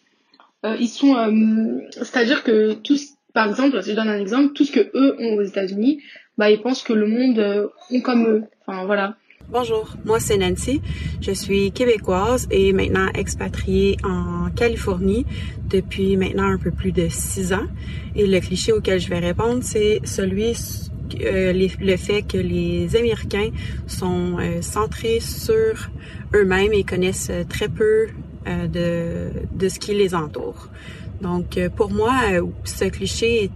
euh, ils sont, euh, c'est-à-dire que tous, par exemple, je donne un exemple, tout ce que eux ont aux États-Unis, bah ils pensent que le monde est comme eux. Enfin voilà. Bonjour, moi c'est Nancy. Je suis québécoise et maintenant expatriée en Californie depuis maintenant un peu plus de six ans. Et le cliché auquel je vais répondre, c'est celui euh, le fait que les Américains sont euh, centrés sur eux-mêmes et connaissent très peu euh, de, de ce qui les entoure. Donc pour moi, ce cliché est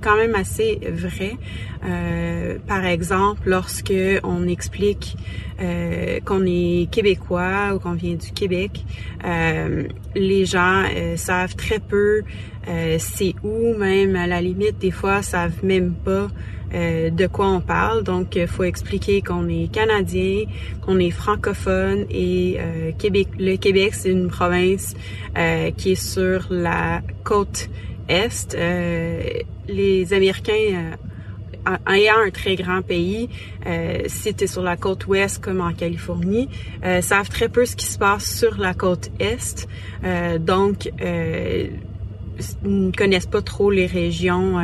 quand même assez vrai. Euh, par exemple, lorsque on explique euh, qu'on est québécois ou qu'on vient du Québec, euh, les gens euh, savent très peu euh, c'est où, même à la limite, des fois, savent même pas euh, de quoi on parle. Donc, il faut expliquer qu'on est canadien, qu'on est francophone et Québec. Le Québec, c'est une province qui est sur la côte est. Euh, les Américains euh, ayant un très grand pays, euh, si tu es sur la côte ouest comme en Californie, euh, savent très peu ce qui se passe sur la côte est. Euh, donc, euh, ne connaissent pas trop les régions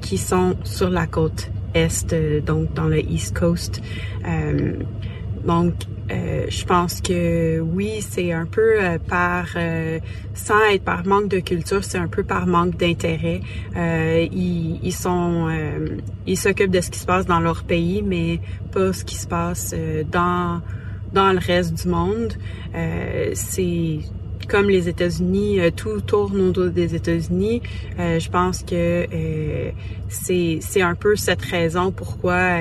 qui sont sur la côte est, donc dans le East Coast. Donc, euh, je pense que oui, c'est un peu euh, par, euh, sans être par manque de culture, c'est un peu par manque d'intérêt. ils, ils sont, ils s'occupent de ce qui se passe dans leur pays, mais pas ce qui se passe dans dans le reste du monde. c'est comme les États-Unis, tout tourne autour des États-Unis. je pense que c'est c'est un peu cette raison pourquoi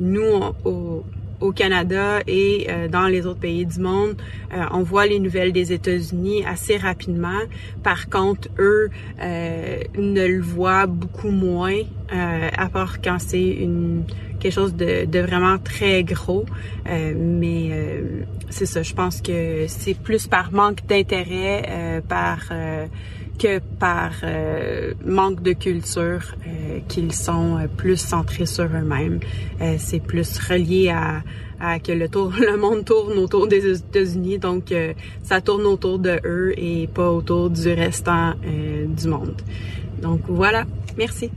nous au au Canada et euh, dans les autres pays du monde, euh, on voit les nouvelles des États-Unis assez rapidement. Par contre, eux euh, ne le voient beaucoup moins, à part quand c'est une quelque chose de, de, vraiment très gros. mais c'est ça, je pense que c'est plus par manque d'intérêt, par que par manque de culture qu'ils sont plus centrés sur eux-mêmes. c'est plus relié à, à que le, tour, le monde tourne autour des États-Unis, donc euh, ça tourne autour de eux et pas autour du restant euh, du monde. Donc voilà, merci.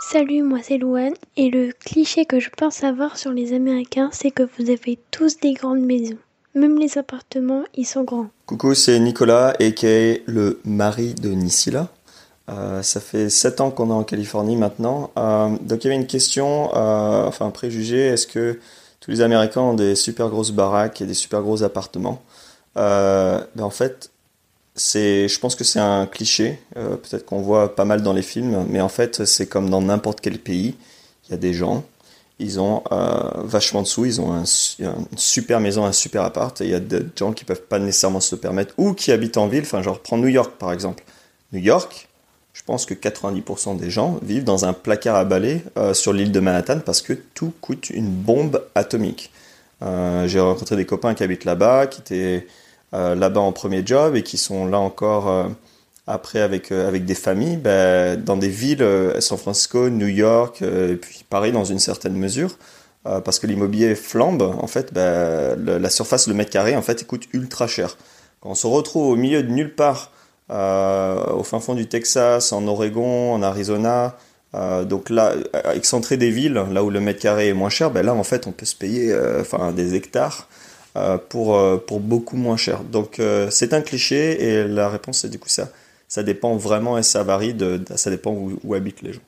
Salut, moi c'est Louane et le cliché que je pense avoir sur les Américains, c'est que vous avez tous des grandes maisons. Même les appartements, ils sont grands. Coucou, c'est Nicolas, a.k.a. le mari de Nisila. Euh, ça fait 7 ans qu'on est en Californie maintenant. Euh, donc il y avait une question, euh, enfin un préjugé, est-ce que tous les Américains ont des super grosses baraques et des super gros appartements? Ben En fait, je pense que c'est un cliché, peut-être qu'on voit pas mal dans les films, mais en fait c'est comme dans n'importe quel pays, il y a des gens, ils ont vachement de sous, ils ont un, une super maison, un super appart, et il y a des gens qui peuvent pas nécessairement se le permettre, ou qui habitent en ville, enfin genre prends New York par exemple. New York, je pense que 90% des gens vivent dans un placard à balai euh, sur l'île de Manhattan parce que tout coûte une bombe atomique. Euh, j'ai rencontré des copains qui habitent là-bas, qui étaient euh, là-bas en premier job et qui sont là encore après avec, avec des familles ben, dans des villes, San Francisco, New York, et puis Paris dans une certaine mesure. parce que l'immobilier flambe, en fait, ben, la surface, le mètre carré, en fait, coûte ultra cher. Quand on se retrouve au milieu de nulle part, euh, au fin fond du Texas, en Oregon, en Arizona. Euh, donc là, excentré des villes, là où le mètre carré est moins cher, ben là en fait on peut se payer euh, enfin des hectares pour, pour beaucoup moins cher. Donc c'est un cliché et la réponse c'est du coup ça. Ça dépend vraiment et ça varie, de, ça dépend où habitent les gens.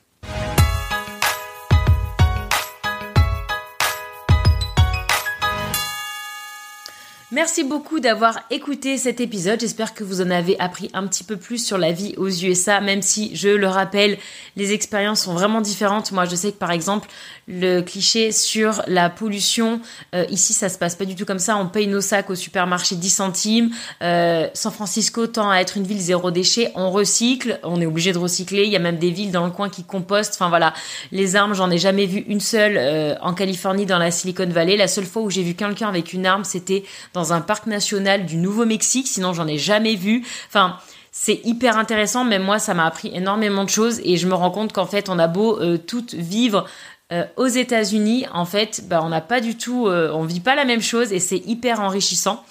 Merci beaucoup d'avoir écouté cet épisode. J'espère que vous en avez appris un petit peu plus sur la vie aux USA, même si, je le rappelle, les expériences sont vraiment différentes. Moi, je sais que par exemple, le cliché sur la pollution, euh, ici, ça se passe pas du tout comme ça. On paye nos sacs au supermarché 10 centimes. Euh, San Francisco tend à être une ville zéro déchet. On recycle, on est obligé de recycler. Il y a même des villes dans le coin qui compostent. Enfin voilà, les armes, j'en ai jamais vu une seule euh, en Californie, dans la Silicon Valley. La seule fois où j'ai vu quelqu'un avec une arme, c'était dans un parc national du Nouveau-Mexique, sinon j'en ai jamais vu. Enfin, c'est hyper intéressant, même moi ça m'a appris énormément de choses et je me rends compte qu'en fait on a beau euh, toutes vivre euh, aux États-Unis, en fait, bah, on n'a pas du tout, euh, on vit pas la même chose et c'est hyper enrichissant.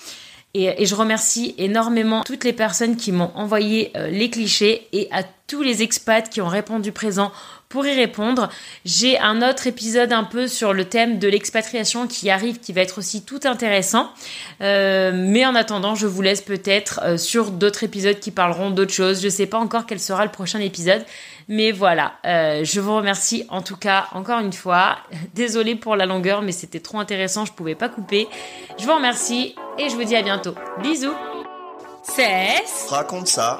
Et, et, je remercie énormément toutes les personnes qui m'ont envoyé les clichés et à tous les expats qui ont répondu présent pour y répondre. J'ai un autre épisode un peu sur le thème de l'expatriation qui arrive, qui va être aussi tout intéressant. Euh, mais en attendant, je vous laisse peut-être euh, sur d'autres épisodes qui parleront d'autres choses. Je ne sais pas encore quel sera le prochain épisode. Mais voilà, euh, je vous remercie en tout cas encore une fois. Désolée pour la longueur, mais c'était trop intéressant, je pouvais pas couper. Je vous remercie et je vous dis à bientôt. Bisous. Cesse. Raconte ça.